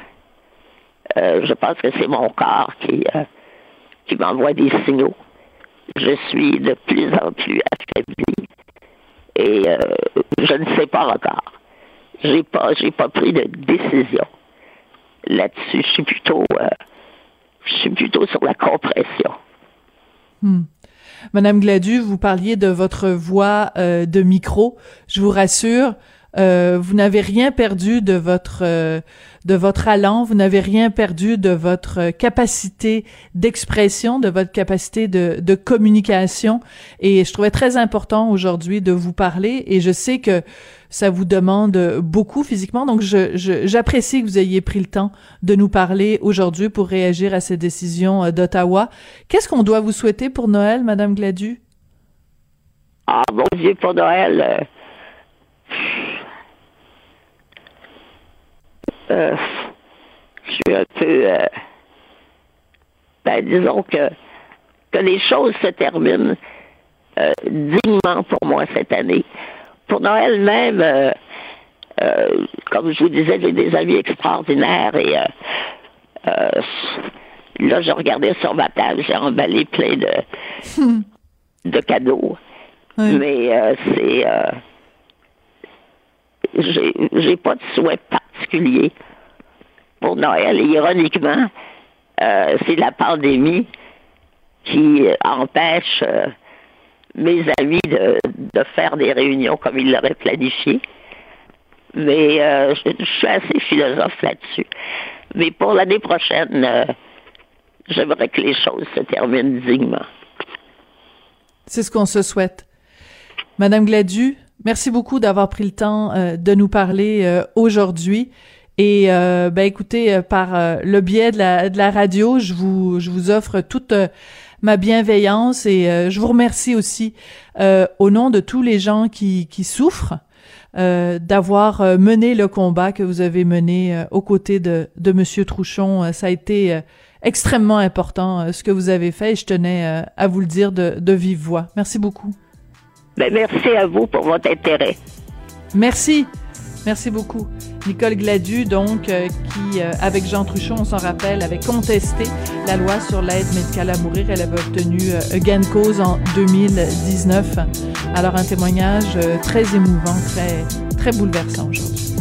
je pense que c'est mon corps qui, qui m'envoie des signaux. Je suis de plus en plus affaibli et je ne sais pas encore. J'ai pas, j'ai pas pris de décision là-dessus. Je suis plutôt, je suis plutôt sur la compression. Hmm. Madame Gladu, vous parliez de votre voix euh, de micro. Je vous rassure, euh, vous n'avez rien perdu de votre euh, de votre allant, vous n'avez rien perdu de votre capacité d'expression, de votre capacité de, de communication. Et je trouvais très important aujourd'hui de vous parler. Et je sais que ça vous demande beaucoup physiquement. Donc, j'apprécie que vous ayez pris le temps de nous parler aujourd'hui pour réagir à ces décisions euh, d'Ottawa. Qu'est-ce qu'on doit vous souhaiter pour Noël, Madame Gladu? Ah, bon Dieu, pour Noël, euh, euh, je suis un peu, ben, disons que, que les choses se terminent dignement pour moi cette année pour Noël même, euh, euh, comme je vous disais, j'ai des amis extraordinaires et euh, là, je regardais sur ma table, j'ai emballé plein de, de cadeaux. Mais c'est. j'ai pas de souhait particulier pour Noël. Et ironiquement, c'est la pandémie qui empêche mes amis de, de faire des réunions comme ils l'auraient planifié. Mais euh, je, suis assez philosophe là-dessus. Mais pour l'année prochaine, euh, j'aimerais que les choses se terminent dignement. C'est ce qu'on se souhaite. Madame Gladu, merci beaucoup d'avoir pris le temps euh, de nous parler aujourd'hui. Et ben écoutez, par le biais de la, de la radio, je vous je vous offre toute ma bienveillance et euh, je vous remercie aussi euh, au nom de tous les gens qui, qui souffrent euh, d'avoir mené le combat que vous avez mené aux côtés de, de Monsieur Trouchon. ça a été extrêmement important ce que vous avez fait et je tenais à vous le dire de, de vive voix. Merci beaucoup. Ben, merci à vous pour votre intérêt. Merci. Merci beaucoup. Nicole Gladu, donc, euh, qui, euh, avec Jean Truchon, on s'en rappelle, avait contesté la loi sur l'aide médicale à mourir. Elle avait obtenu euh, gain de cause en 2019. Alors, un témoignage très émouvant, très, très bouleversant aujourd'hui.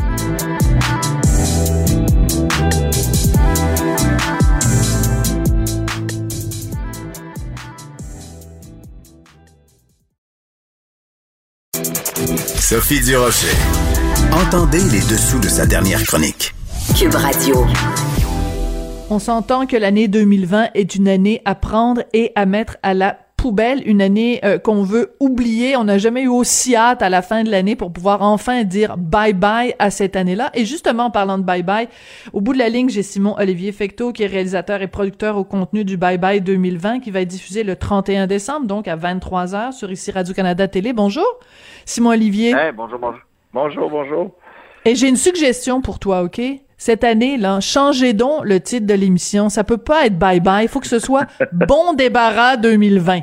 Sophie Durocher. Entendez les dessous de sa dernière chronique. Cube Radio. On s'entend que l'année 2020 est une année à prendre et à mettre à la poubelle, une année euh, qu'on veut oublier. On n'a jamais eu aussi hâte à la fin de l'année pour pouvoir enfin dire bye bye à cette année-là. Et justement, en parlant de bye bye, au bout de la ligne, j'ai Simon Olivier Fecteau, qui est réalisateur et producteur au contenu du Bye Bye 2020, qui va être diffusé le 31 décembre, donc à 23 h sur ici Radio-Canada Télé. Bonjour, Simon Olivier. bonjour, bonjour. Bonjour, bonjour. Et j'ai une suggestion pour toi, OK? Cette année, là, changez donc le titre de l'émission. Ça peut pas être bye bye. Il faut que ce soit Bon débarras 2020.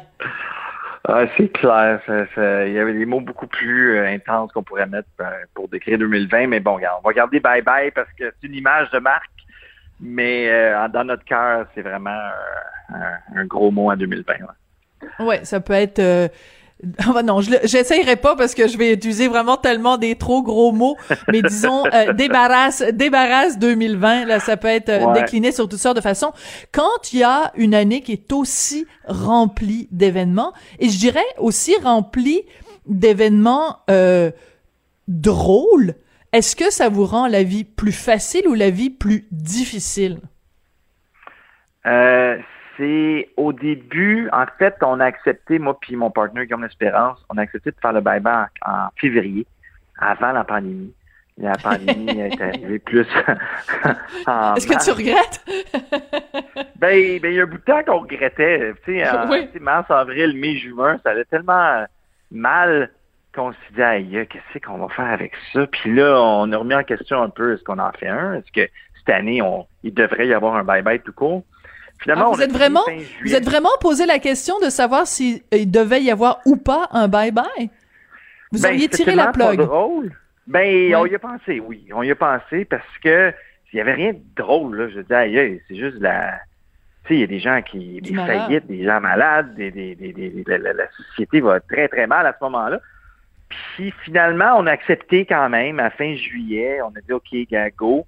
Ah, c'est clair. il y avait des mots beaucoup plus euh, intenses qu'on pourrait mettre euh, pour décrire 2020. Mais bon, on va garder bye bye parce que c'est une image de marque. Mais euh, dans notre cœur, c'est vraiment un, gros mot en 2020. Ouais, ouais ça peut être ah bah non, je j'essayerai pas parce que je vais utiliser vraiment tellement des trop gros mots, mais disons euh, débarrasse débarrasse 2020 là ça peut être euh, décliné sur toutes sortes de façons. Quand il y a une année qui est aussi remplie d'événements et je dirais aussi remplie d'événements euh, drôles, est-ce que ça vous rend la vie plus facile ou la vie plus difficile? Euh, c'est au début, en fait, on a accepté, moi puis mon partenaire Guillaume Espérance, on a accepté de faire le bye-bye en, février, avant la pandémie. La pandémie est arrivée plus Est-ce que tu regrettes? ben, ben, il y a un bout de temps qu'on regrettait. Tu sais, mars, avril, mai, juin, ça allait tellement mal qu'on s'est dit, aïe, qu'est-ce qu'on va faire avec ça? Puis là, on a remis en question un peu, est-ce qu'on en fait un? Est-ce que cette année, on, il devrait y avoir un bye-bye tout court? Finalement, ah, vous êtes vraiment, vous êtes vraiment posé la question de savoir s'il euh, devait y avoir ou pas un bye-bye? Vous ben, auriez tiré la plug. Ben, on y a pensé, oui. On y a pensé parce que il y avait rien de drôle, là. Je disais, c'est juste la, tu sais, il y a des gens qui, des faillites, des gens malades, des, des, des, la, société va très, très mal à ce moment-là. Puis finalement, on a accepté quand même, à fin juillet, on a dit OK, go.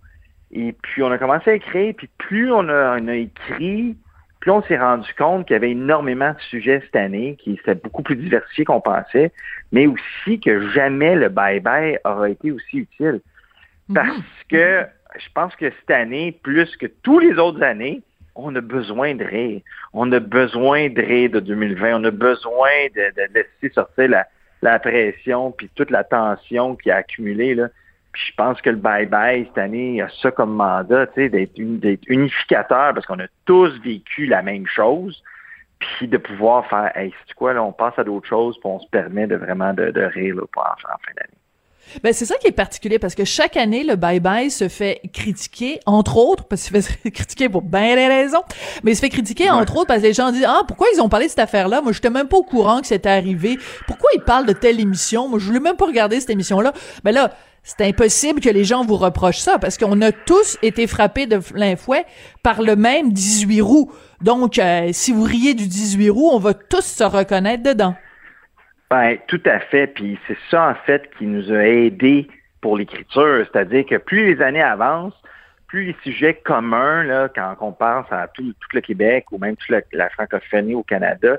Et puis on a commencé à écrire, puis plus on a, on a écrit, plus on s'est rendu compte qu'il y avait énormément de sujets cette année, qui étaient beaucoup plus diversifiés qu'on pensait, mais aussi que jamais le bye-bye aura été aussi utile. Parce mhm. que je pense que cette année, plus que tous les autres années, on a besoin de rire. On a besoin de rire de 2020. On a besoin de, laisser sortir la, pression puis toute la tension qui a accumulé. Là. Puis je pense que le bye-bye cette année a ça comme mandat, d'être, unificateur parce qu'on a tous vécu la même chose. Puis de pouvoir faire, hey, c'est quoi, là, on passe à d'autres choses, puis on se permet de vraiment de, rire là, pour en fin d'année. Ben, c'est ça qui est particulier parce que chaque année, le bye-bye se fait critiquer, entre autres, parce qu'il se fait critiquer pour bien des raisons, mais il se fait critiquer, entre autres, parce que les gens disent, ah, pourquoi ils ont parlé de cette affaire-là? Moi, j'étais même pas au courant que c'était arrivé. Pourquoi ils parlent de telle émission? Moi, je voulais même pas regarder cette émission-là. Ben là, c'est impossible que les gens vous reprochent ça parce qu'on a tous été frappés de plein fouet par le même 18 roues. Donc, euh, si vous riez du 18 roues, on va tous se reconnaître dedans. Ben, tout à fait. Puis c'est ça, en fait, qui nous a aidés pour l'écriture. C'est-à-dire que plus les années avancent, plus les sujets communs, là, quand on pense à tout, le Québec ou même toute la, francophonie au Canada,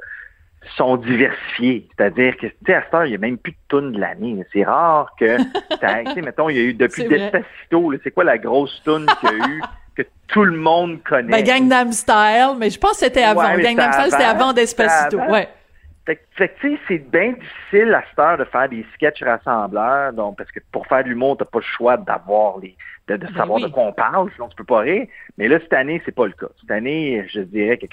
sont diversifiés. C'est-à-dire que, tu sais, à cette heure, il n'y a même plus de tunes de l'année. C'est rare que, tu sais, mettons, il y a eu depuis Despacito, c'est quoi la grosse tune qu'il y a eu que tout le monde connaît? Ben, Gangnam Style, mais je pense que c'était avant. Gangnam Style, c'était avant Despacito, ouais. Fait, que, tu sais, c'est bien difficile à cette heure de faire des sketchs rassembleurs, donc, parce que pour faire de l'humour, t'as pas le choix d'avoir les, de, ben savoir de quoi on parle, sinon tu peux pas rire. Mais là, cette année, c'est pas le cas. Cette année, je dirais que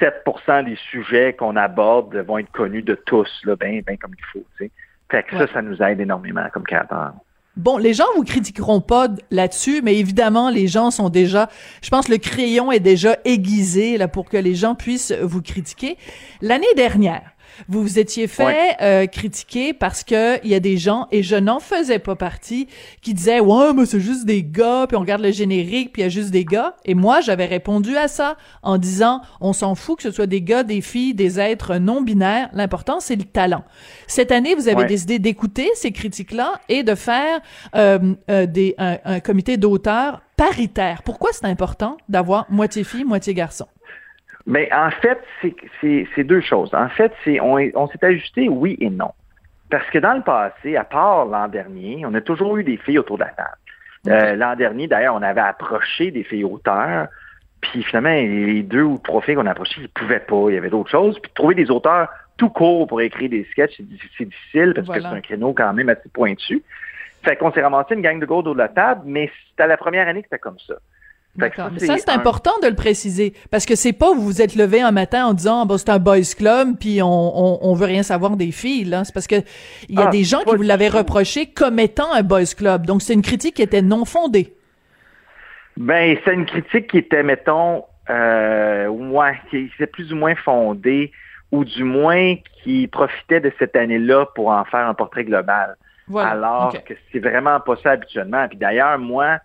97% des sujets qu'on aborde vont être connus de tous, là, bien ben comme il faut, tu sais. Fait que ça, ça nous aide énormément comme créateur. Bon, les gens vous critiqueront pas là-dessus, mais évidemment, les gens sont déjà, je pense, le crayon est déjà aiguisé là pour que les gens puissent vous critiquer. L'année dernière, vous vous étiez fait euh, critiquer parce que il y a des gens et je n'en faisais pas partie qui disaient ouais mais c'est juste des gars puis on regarde le générique puis il y a juste des gars et moi j'avais répondu à ça en disant on s'en fout que ce soit des gars des filles des êtres non binaires l'important c'est le talent cette année vous avez décidé d'écouter ces critiques là et de faire euh, euh, des un, un comité d'auteurs paritaire. Pourquoi c'est important d'avoir moitié fille moitié garçon? Mais en fait, c'est deux choses. En fait, c'est on, on s'est ajusté oui et non. Parce que dans le passé, à part l'an dernier, on a toujours eu des filles autour de la table. Euh, l'an dernier, d'ailleurs, on avait approché des filles auteurs, puis finalement, les deux ou trois filles qu'on a approchées, ils ne pouvaient pas, il y avait d'autres choses. Puis trouver des auteurs tout court pour écrire des sketchs, c'est difficile parce que c'est un créneau quand même assez pointu. Fait qu'on s'est ramassé une gang de gars autour de la table, mais c'était la première année que c'était comme ça. D'accord. Ça, c'est important de le préciser. Parce que c'est pas vous vous êtes levé un matin en disant, bah, c'est un boys club, puis on, on, veut rien savoir des filles, là. C'est parce que il y a ah, des gens qui vous l'avaient reproché comme étant un boys club. Donc, c'est une critique qui était non fondée. Ben, c'est une critique qui était, mettons, euh, moins, qui était plus ou moins fondée, ou du moins qui profitait de cette année-là pour en faire un portrait global. Alors que c'est vraiment pas ça habituellement. Puis d'ailleurs, moi,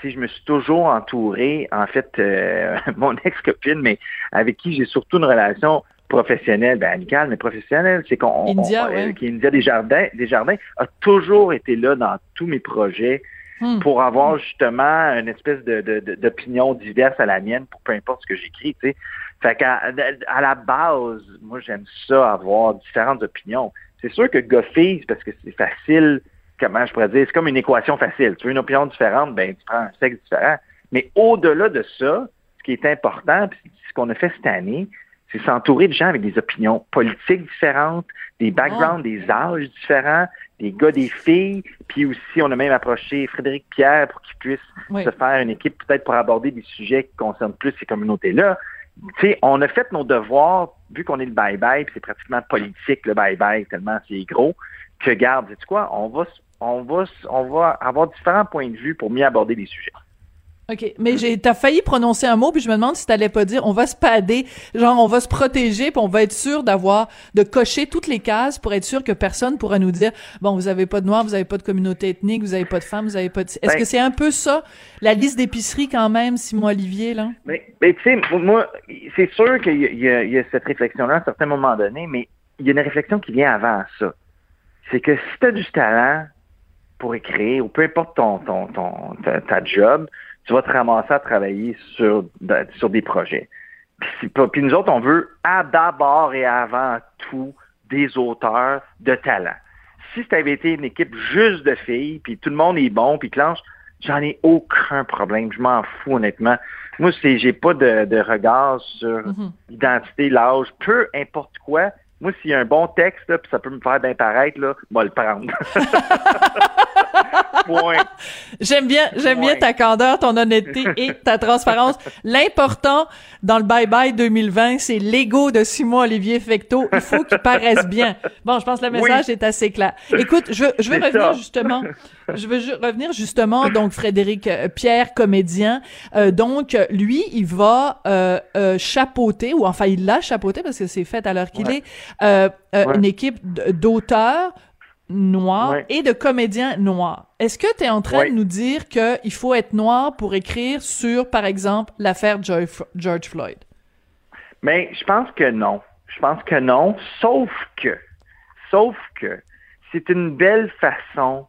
si je me suis toujours entouré, en fait, euh, mon ex-copine, mais avec qui j'ai surtout une relation professionnelle, ben amicale, mais professionnelle, c'est qu'on India, euh, qui India Desjardins, Desjardins a toujours été là dans tous mes projets hmm. pour avoir justement une espèce de, d'opinion diverse à la mienne pour peu importe ce que j'écris, tu sais. Fait qu'à à la base, moi j'aime ça avoir différentes opinions. C'est sûr que Goffy, parce que c'est facile comment je pourrais dire, c'est comme une équation facile. Tu veux une opinion différente, ben tu prends un sexe différent. Mais au-delà de ça, ce qui est important, puis ce qu'on a fait cette année, c'est s'entourer de gens avec des opinions politiques différentes, des backgrounds, des âges différents, des gars, des filles. Puis aussi, on a même approché Frédéric Pierre pour qu'il puisse se faire une équipe peut-être pour aborder des sujets qui concernent plus ces communautés-là. Tu sais, on a fait nos devoirs, vu qu'on est le bye-bye, puis c'est pratiquement politique le bye-bye, tellement c'est gros, que garde, tu quoi, on va on va, on va avoir différents points de vue pour mieux aborder les sujets. OK, mais j'ai t'as failli prononcer un mot puis je me demande si t'allais pas dire on va se pader, genre on va se protéger puis on va être sûr d'avoir de cocher toutes les cases pour être sûr que personne pourra nous dire bon vous avez pas de noirs, vous avez pas de communauté ethnique, vous avez pas de femmes, vous avez pas de Est-ce Ben- que c'est un peu ça la liste d'épicerie quand même Simon Olivier là? Mais, mais tu sais, moi, c'est sûr qu'il y, a- il y a- il y a cette réflexion-là à un certain moment donné, mais il y a une réflexion qui vient avant ça. C'est que si tu as du talent pour écrire, ou peu importe ton, ton, ton, ta, ta job, tu vas te ramasser à travailler sur, sur des projets. Puis, c'est pas- puis nous autres, on veut à d'abord et avant tout des auteurs de talent. Si ça avait été une équipe juste de filles, puis tout le monde est bon, puis clenche, j'en ai aucun problème. Je m'en fous, honnêtement. Moi, c'est j'ai pas de, de regard sur Mhm. l'identité, l'âge, peu importe quoi. Moi, s'il y a un bon texte, là, puis ça peut me faire bien paraître, là, moi le prendre. Point. J'aime bien, j'aime bien ta candeur, ton honnêteté et ta transparence. L'important dans le Bye Bye 2020, c'est l'ego de Simon Olivier Fecteau. Il faut qu'il paraisse bien. Bon, je pense que le message Oui. est assez clair. Écoute, je, veux- je veux revenir ça. justement, je veux ju- revenir justement, donc Frédéric euh, Pierre, comédien. Euh, donc, lui, il va euh, euh, chapeauter, ou enfin, il l'a chapeauté parce que c'est fait à l'heure qu'il Ouais. est, euh, euh, Ouais. une équipe d'auteurs noirs Ouais. et de comédiens noirs. Est-ce que tu es en train Ouais. de nous dire qu'il faut être noir pour écrire sur, par exemple, l'affaire George, Floyd? Mais je pense que non. Je pense que non, sauf que, sauf que, c'est une belle façon,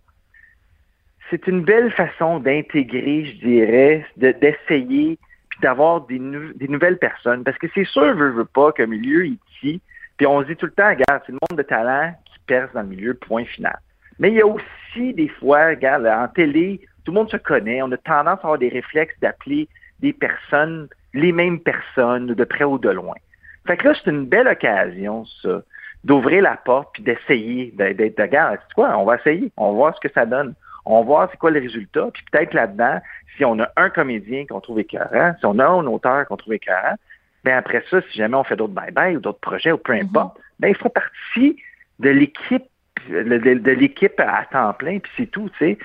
c'est une belle façon d'intégrer, je dirais, de- d'essayer, puis d'avoir des, nou- des nouvelles personnes. Parce que c'est sûr, veut, veut pas, qu'un milieu ici, puis on se dit tout le temps, regarde, c'est le monde de talent qui perce dans le milieu, point final. Mais il y a aussi des fois, regarde, en télé, tout le monde se connaît, on a tendance à avoir des réflexes d'appeler des personnes les mêmes personnes, de près ou de loin. Fait que là, c'est une belle occasion, ça, d'ouvrir la porte puis d'essayer, d'être, regarde, c'est quoi, on va essayer, on va voir ce que ça donne, on va voir c'est quoi le résultat, puis peut-être là-dedans, si on a un comédien qu'on trouve écœurant, si on a un auteur qu'on trouve écœurant, ben après ça, si jamais on fait d'autres bye-bye ou d'autres projets ou peu importe, ben ils font partie de l'équipe de, de- de l'équipe à temps plein, puis c'est tout, tu sais.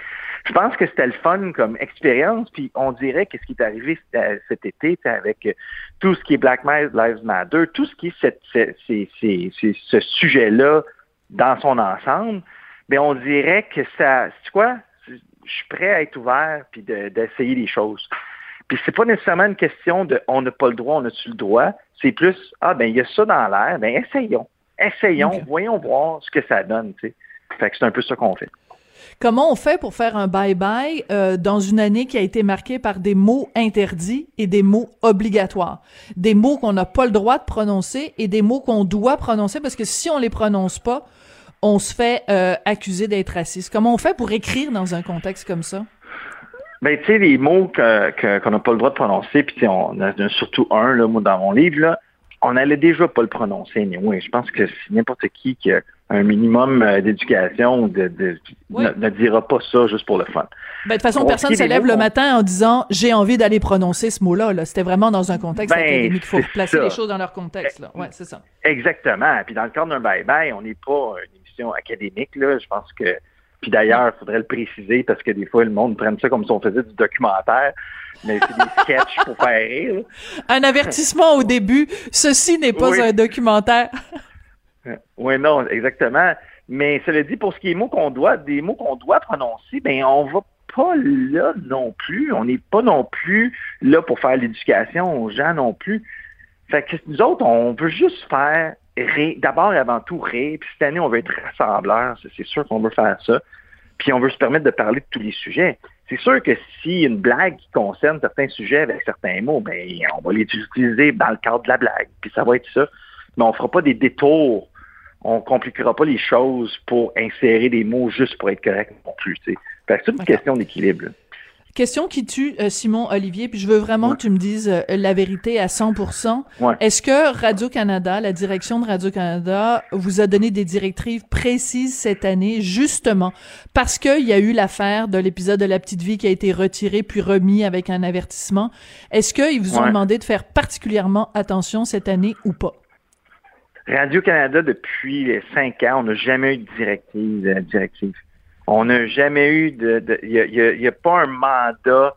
Je pense que c'était le fun comme expérience, puis on dirait que ce qui est arrivé cet cet été, tu avec euh, tout ce qui est Black Lives Matter, tout ce qui est cette- cette- ce sujet-là dans son ensemble, ben on dirait que ça, c'est quoi? Je suis prêt à être ouvert puis de- d'essayer des choses. Puis c'est pas nécessairement une question de on n'a pas le droit, on a-tu le droit. C'est plus ah ben il y a ça dans l'air, ben essayons. Essayons, voyons voir ce que ça donne, tu sais. Fait que c'est un peu ça qu'on fait. Comment on fait pour faire un bye-bye euh, dans une année qui a été marquée par des mots interdits et des mots obligatoires? Des mots qu'on n'a pas le droit de prononcer et des mots qu'on doit prononcer parce que si on les prononce pas, on se fait euh, accuser d'être raciste. Comment on fait pour écrire dans un contexte comme ça? Ben, tu sais, les mots que- que- qu'on n'a pas le droit de prononcer, puis tu sais, on a surtout un, là, moi, dans mon livre, là, on allait déjà pas le prononcer. Mais oui, je pense que si n'importe qui qui a un minimum euh, d'éducation de, de- Oui. ne, ne dira pas ça juste pour le fun. Ben, de toute façon, personne qui se lève le qu'on- matin en disant j'ai envie d'aller prononcer ce mot-là. Là. C'était vraiment dans un contexte Ben, académique. Il faut c'est placer ça. les choses dans leur contexte. Là. Ouais, c'est ça. Exactement. Puis dans le cadre d'un bye-bye, on n'est pas une émission académique, là. Je pense que. Puis d'ailleurs, il faudrait le préciser parce que des fois, le monde prenne ça comme si on faisait du documentaire. Mais c'est des sketchs pour faire rire. Un avertissement au début. Ceci n'est pas Oui. un documentaire. Oui, non, exactement. Mais cela dit, pour ce qui est mots qu'on doit, des mots qu'on doit prononcer, ben on va pas là non plus. On n'est pas non plus là pour faire l'éducation aux gens non plus. Fait que nous autres, on veut juste faire d'abord et avant tout rire. Puis cette année, on veut être rassembleurs. C'est- sûr qu'on veut faire ça. Puis on veut se permettre de parler de tous les sujets. C'est sûr que si une blague qui concerne certains sujets avec certains mots, ben on va les utiliser dans le cadre de la blague. Puis ça va être ça. Mais on fera pas des détours on compliquera pas les choses pour insérer des mots juste pour être correct non plus. c'est une question d'équilibre. Question qui tue euh, Simon Olivier, puis je veux vraiment Ouais. que tu me dises euh, la vérité à 100%. Ouais. Est-ce que Radio-Canada, la direction de Radio-Canada, vous a donné des directives précises cette année, justement, parce qu'il y a eu l'affaire de l'épisode de La Petite Vie qui a été retiré puis remis avec un avertissement? Est-ce qu'ils vous ont Ouais. demandé de faire particulièrement attention cette année ou pas? Radio-Canada, depuis les cinq ans, on n'a jamais eu de directive. euh, directive. On n'a jamais eu de... Il n'y a, a- il y a pas un mandat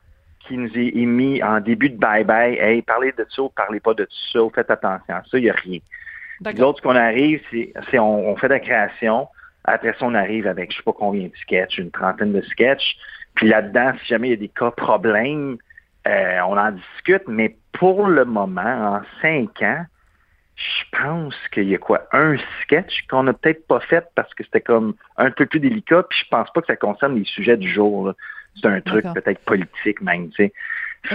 qui nous est émis en début de bye-bye, hey, parlez de ça ou parlez pas de ça, faites attention à ça, il n'y a rien. L'autre, qu'on arrive, c'est on, fait de la création. Après ça, on arrive avec je sais pas combien de sketchs, une trentaine de sketchs. Puis là-dedans, si jamais il y a des cas problèmes, euh, on en discute. Mais pour le moment, en cinq ans, je pense qu'il y a quoi, un sketch qu'on n'a peut-être pas fait parce que c'était comme un peu plus délicat, puis je pense pas que ça concerne les sujets du jour. C'est un truc peut-être politique même, tu sais.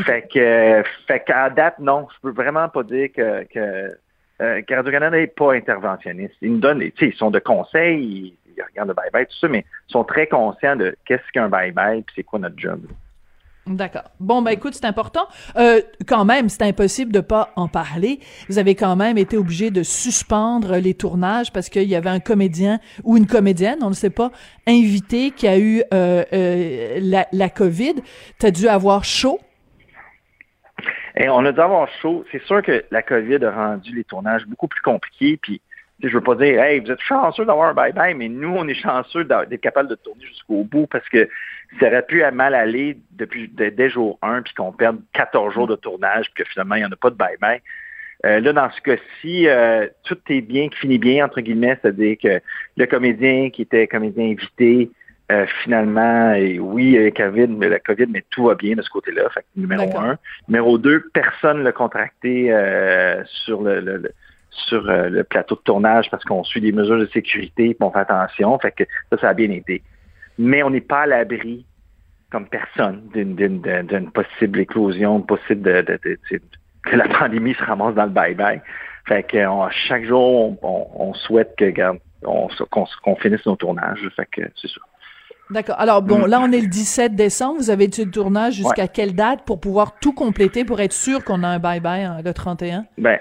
Fait que, fait qu'à date, non, je peux vraiment pas dire que, que euh, Radio-Canada n'est pas interventionniste. Ils nous donnent, ils sont de conseils, ils, regardent le bye-bye, tout ça, mais ils sont très conscients de qu'est-ce qu'un bye-bye, puis c'est quoi notre job. D'accord. Bon, ben écoute, c'est important. Euh, quand même, c'est impossible de pas en parler. Vous avez quand même été obligé de suspendre les tournages parce qu'il y avait un comédien ou une comédienne, on ne sait pas, invité qui a eu euh, euh, la, la COVID. Tu as dû avoir chaud? Et on a dû avoir chaud. C'est sûr que la COVID a rendu les tournages beaucoup plus compliqués. Puis, je veux pas dire, hey, vous êtes chanceux d'avoir un bye-bye, mais nous, on est chanceux d'être capable de tourner jusqu'au bout parce que ça aurait pu mal aller depuis dès, jour 1 puis qu'on perde 14 jours de tournage puis que finalement, il n'y en a pas de bye-bye. Euh, là, dans ce cas-ci, euh, tout est bien, qui finit bien, entre guillemets, c'est-à-dire que le comédien qui était comédien invité, euh, finalement, et oui, il y a COVID, mais la COVID, mais tout va bien de ce côté-là. Fait numéro un. Numéro deux, personne ne l'a contracté euh, sur le, sur euh, le plateau de tournage parce qu'on suit des mesures de sécurité et on fait attention. Fait que ça, ça a bien été. Mais on n'est pas à l'abri, comme personne, d'une possible éclosion, possible de, que la pandémie se ramasse dans le bye-bye. Fait que chaque jour, on, souhaite que qu'on finisse nos tournages. Fait que c'est ça. D'accord. Alors, bon, mm. là, on est le 17 décembre. Vous avez du tournage jusqu'à quelle date pour pouvoir tout compléter, pour être sûr qu'on a un bye-bye hein, le 31? Ben,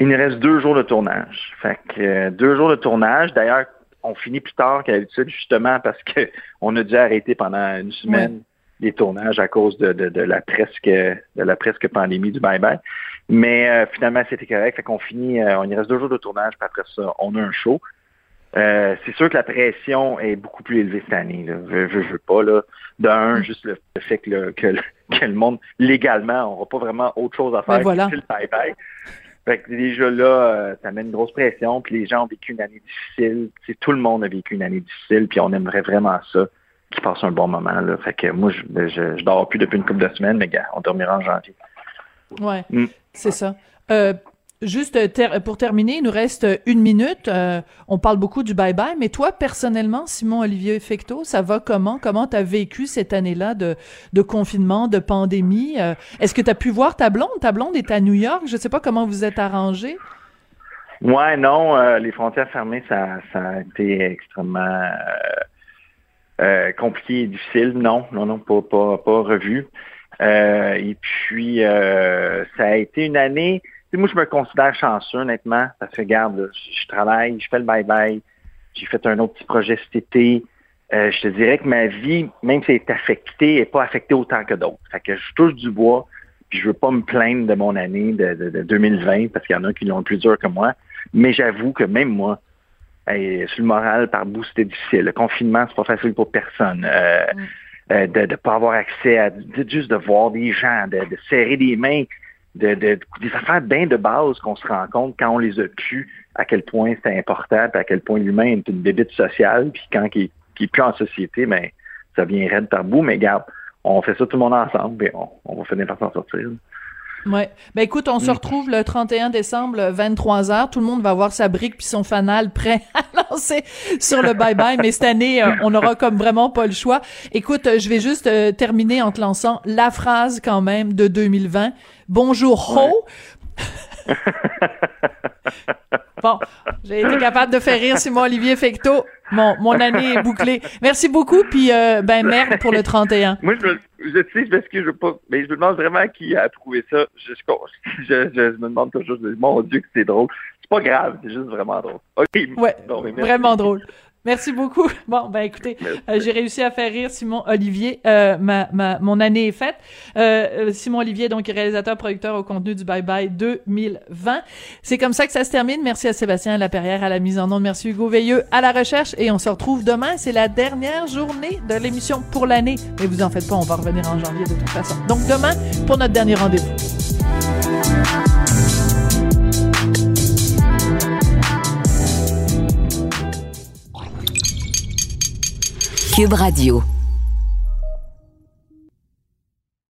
il nous reste deux jours de tournage. Fait que euh, deux jours de tournage. D'ailleurs, on finit plus tard qu'à l'habitude, justement, parce que on a dû arrêter pendant une semaine les tournages à cause de, la presque de la presque pandémie du bye-bye. Mais euh, finalement, c'était correct. Fait qu'on finit, euh, on y reste deux jours de tournage, puis après ça, on a un show. Euh, c'est sûr que la pression est beaucoup plus élevée cette année. Là. Je, je, veux pas. Là. D'un, mm. juste le, fait que le, que, le, monde, légalement, n'aura pas vraiment autre chose à faire que le bye-bye. Fait que déjà là, euh, ça met une grosse pression, puis les gens ont vécu une année difficile. tout le monde a vécu une année difficile, puis on aimerait vraiment ça, qu'ils passent un bon moment. Là. Fait que moi, je, je, je dors plus depuis une couple de semaines, mais gars, on dormira en janvier. Ouais, mm. c'est ça. Euh, Juste euh, pour terminer, il nous reste une minute. Euh, on parle beaucoup du bye-bye, mais toi, personnellement, Simon-Olivier Fecto, ça va comment? Comment tu as vécu cette année-là de, confinement, de pandémie? Euh, est-ce que tu as pu voir ta blonde? Ta blonde est à New York. Je sais pas comment vous êtes arrangés. Ouais, non, les frontières fermées, ça, ça a été extrêmement compliqué et difficile. Non, non, non, pas, pas, pas revu. et puis, ça a été une année moi, je me considère chanceux, honnêtement, parce que, regarde, je, travaille, je fais le bye-bye, j'ai fait un autre petit projet cet été. Euh, je te dirais que ma vie, même si elle est affectée, n'est pas affectée autant que d'autres. Fait que je touche du bois, puis je veux pas me plaindre de mon année de, 2020, parce qu'il y en a qui l'ont plus dur que moi. Mais j'avoue que même moi, sur le moral, par bout, c'était difficile. Le confinement, c'est pas facile pour personne. Euh, mm. euh, de ne pas avoir accès à juste de voir des gens, de, de serrer des mains de, des affaires bien de base qu'on se rend compte quand on les a pu, à quel point c'est important, puis à quel point l'humain est une débite sociale, puis quand il, n'est plus en société, mais ben, ça vient raide par bout, mais regarde, on fait ça tout le monde ensemble, et on, va finir par s'en sortir. Ouais. Ben écoute, on se mm. retrouve le 31 décembre, 23h. Tout le monde va avoir sa brique puis son fanal prêt à lancer sur le bye-bye. Mais cette année, euh, on aura comme vraiment pas le choix. Écoute, euh, je vais juste euh, terminer en te lançant la phrase quand même de 2020. Bonjour ho. bon, j'ai été capable de faire rire Simon Olivier Fecto. Mon, mon année est bouclée. Merci beaucoup, puis euh, ben merde pour le 31. Moi, je, me, je sais, je m'excuse, je pas, mais je me demande vraiment qui a trouvé ça. Je, je, je me demande toujours, mon Dieu, que c'est drôle. C'est pas grave, c'est juste vraiment drôle. ouais, vraiment drôle. Merci beaucoup. Bon, ben écoutez, euh, j'ai réussi à faire rire Simon Olivier. Euh, ma, ma, mon année est faite. Euh, euh Simon Olivier, donc réalisateur, producteur au contenu du Bye Bye 2020. C'est comme ça que ça se termine. Merci à Sébastien Laperrière à la mise en onde. Merci Hugo Veilleux à la recherche. Et on se retrouve demain. C'est la dernière journée de l'émission pour l'année. Mais vous en faites pas, on va revenir en janvier de toute façon. Donc demain, pour notre dernier rendez-vous. Radio.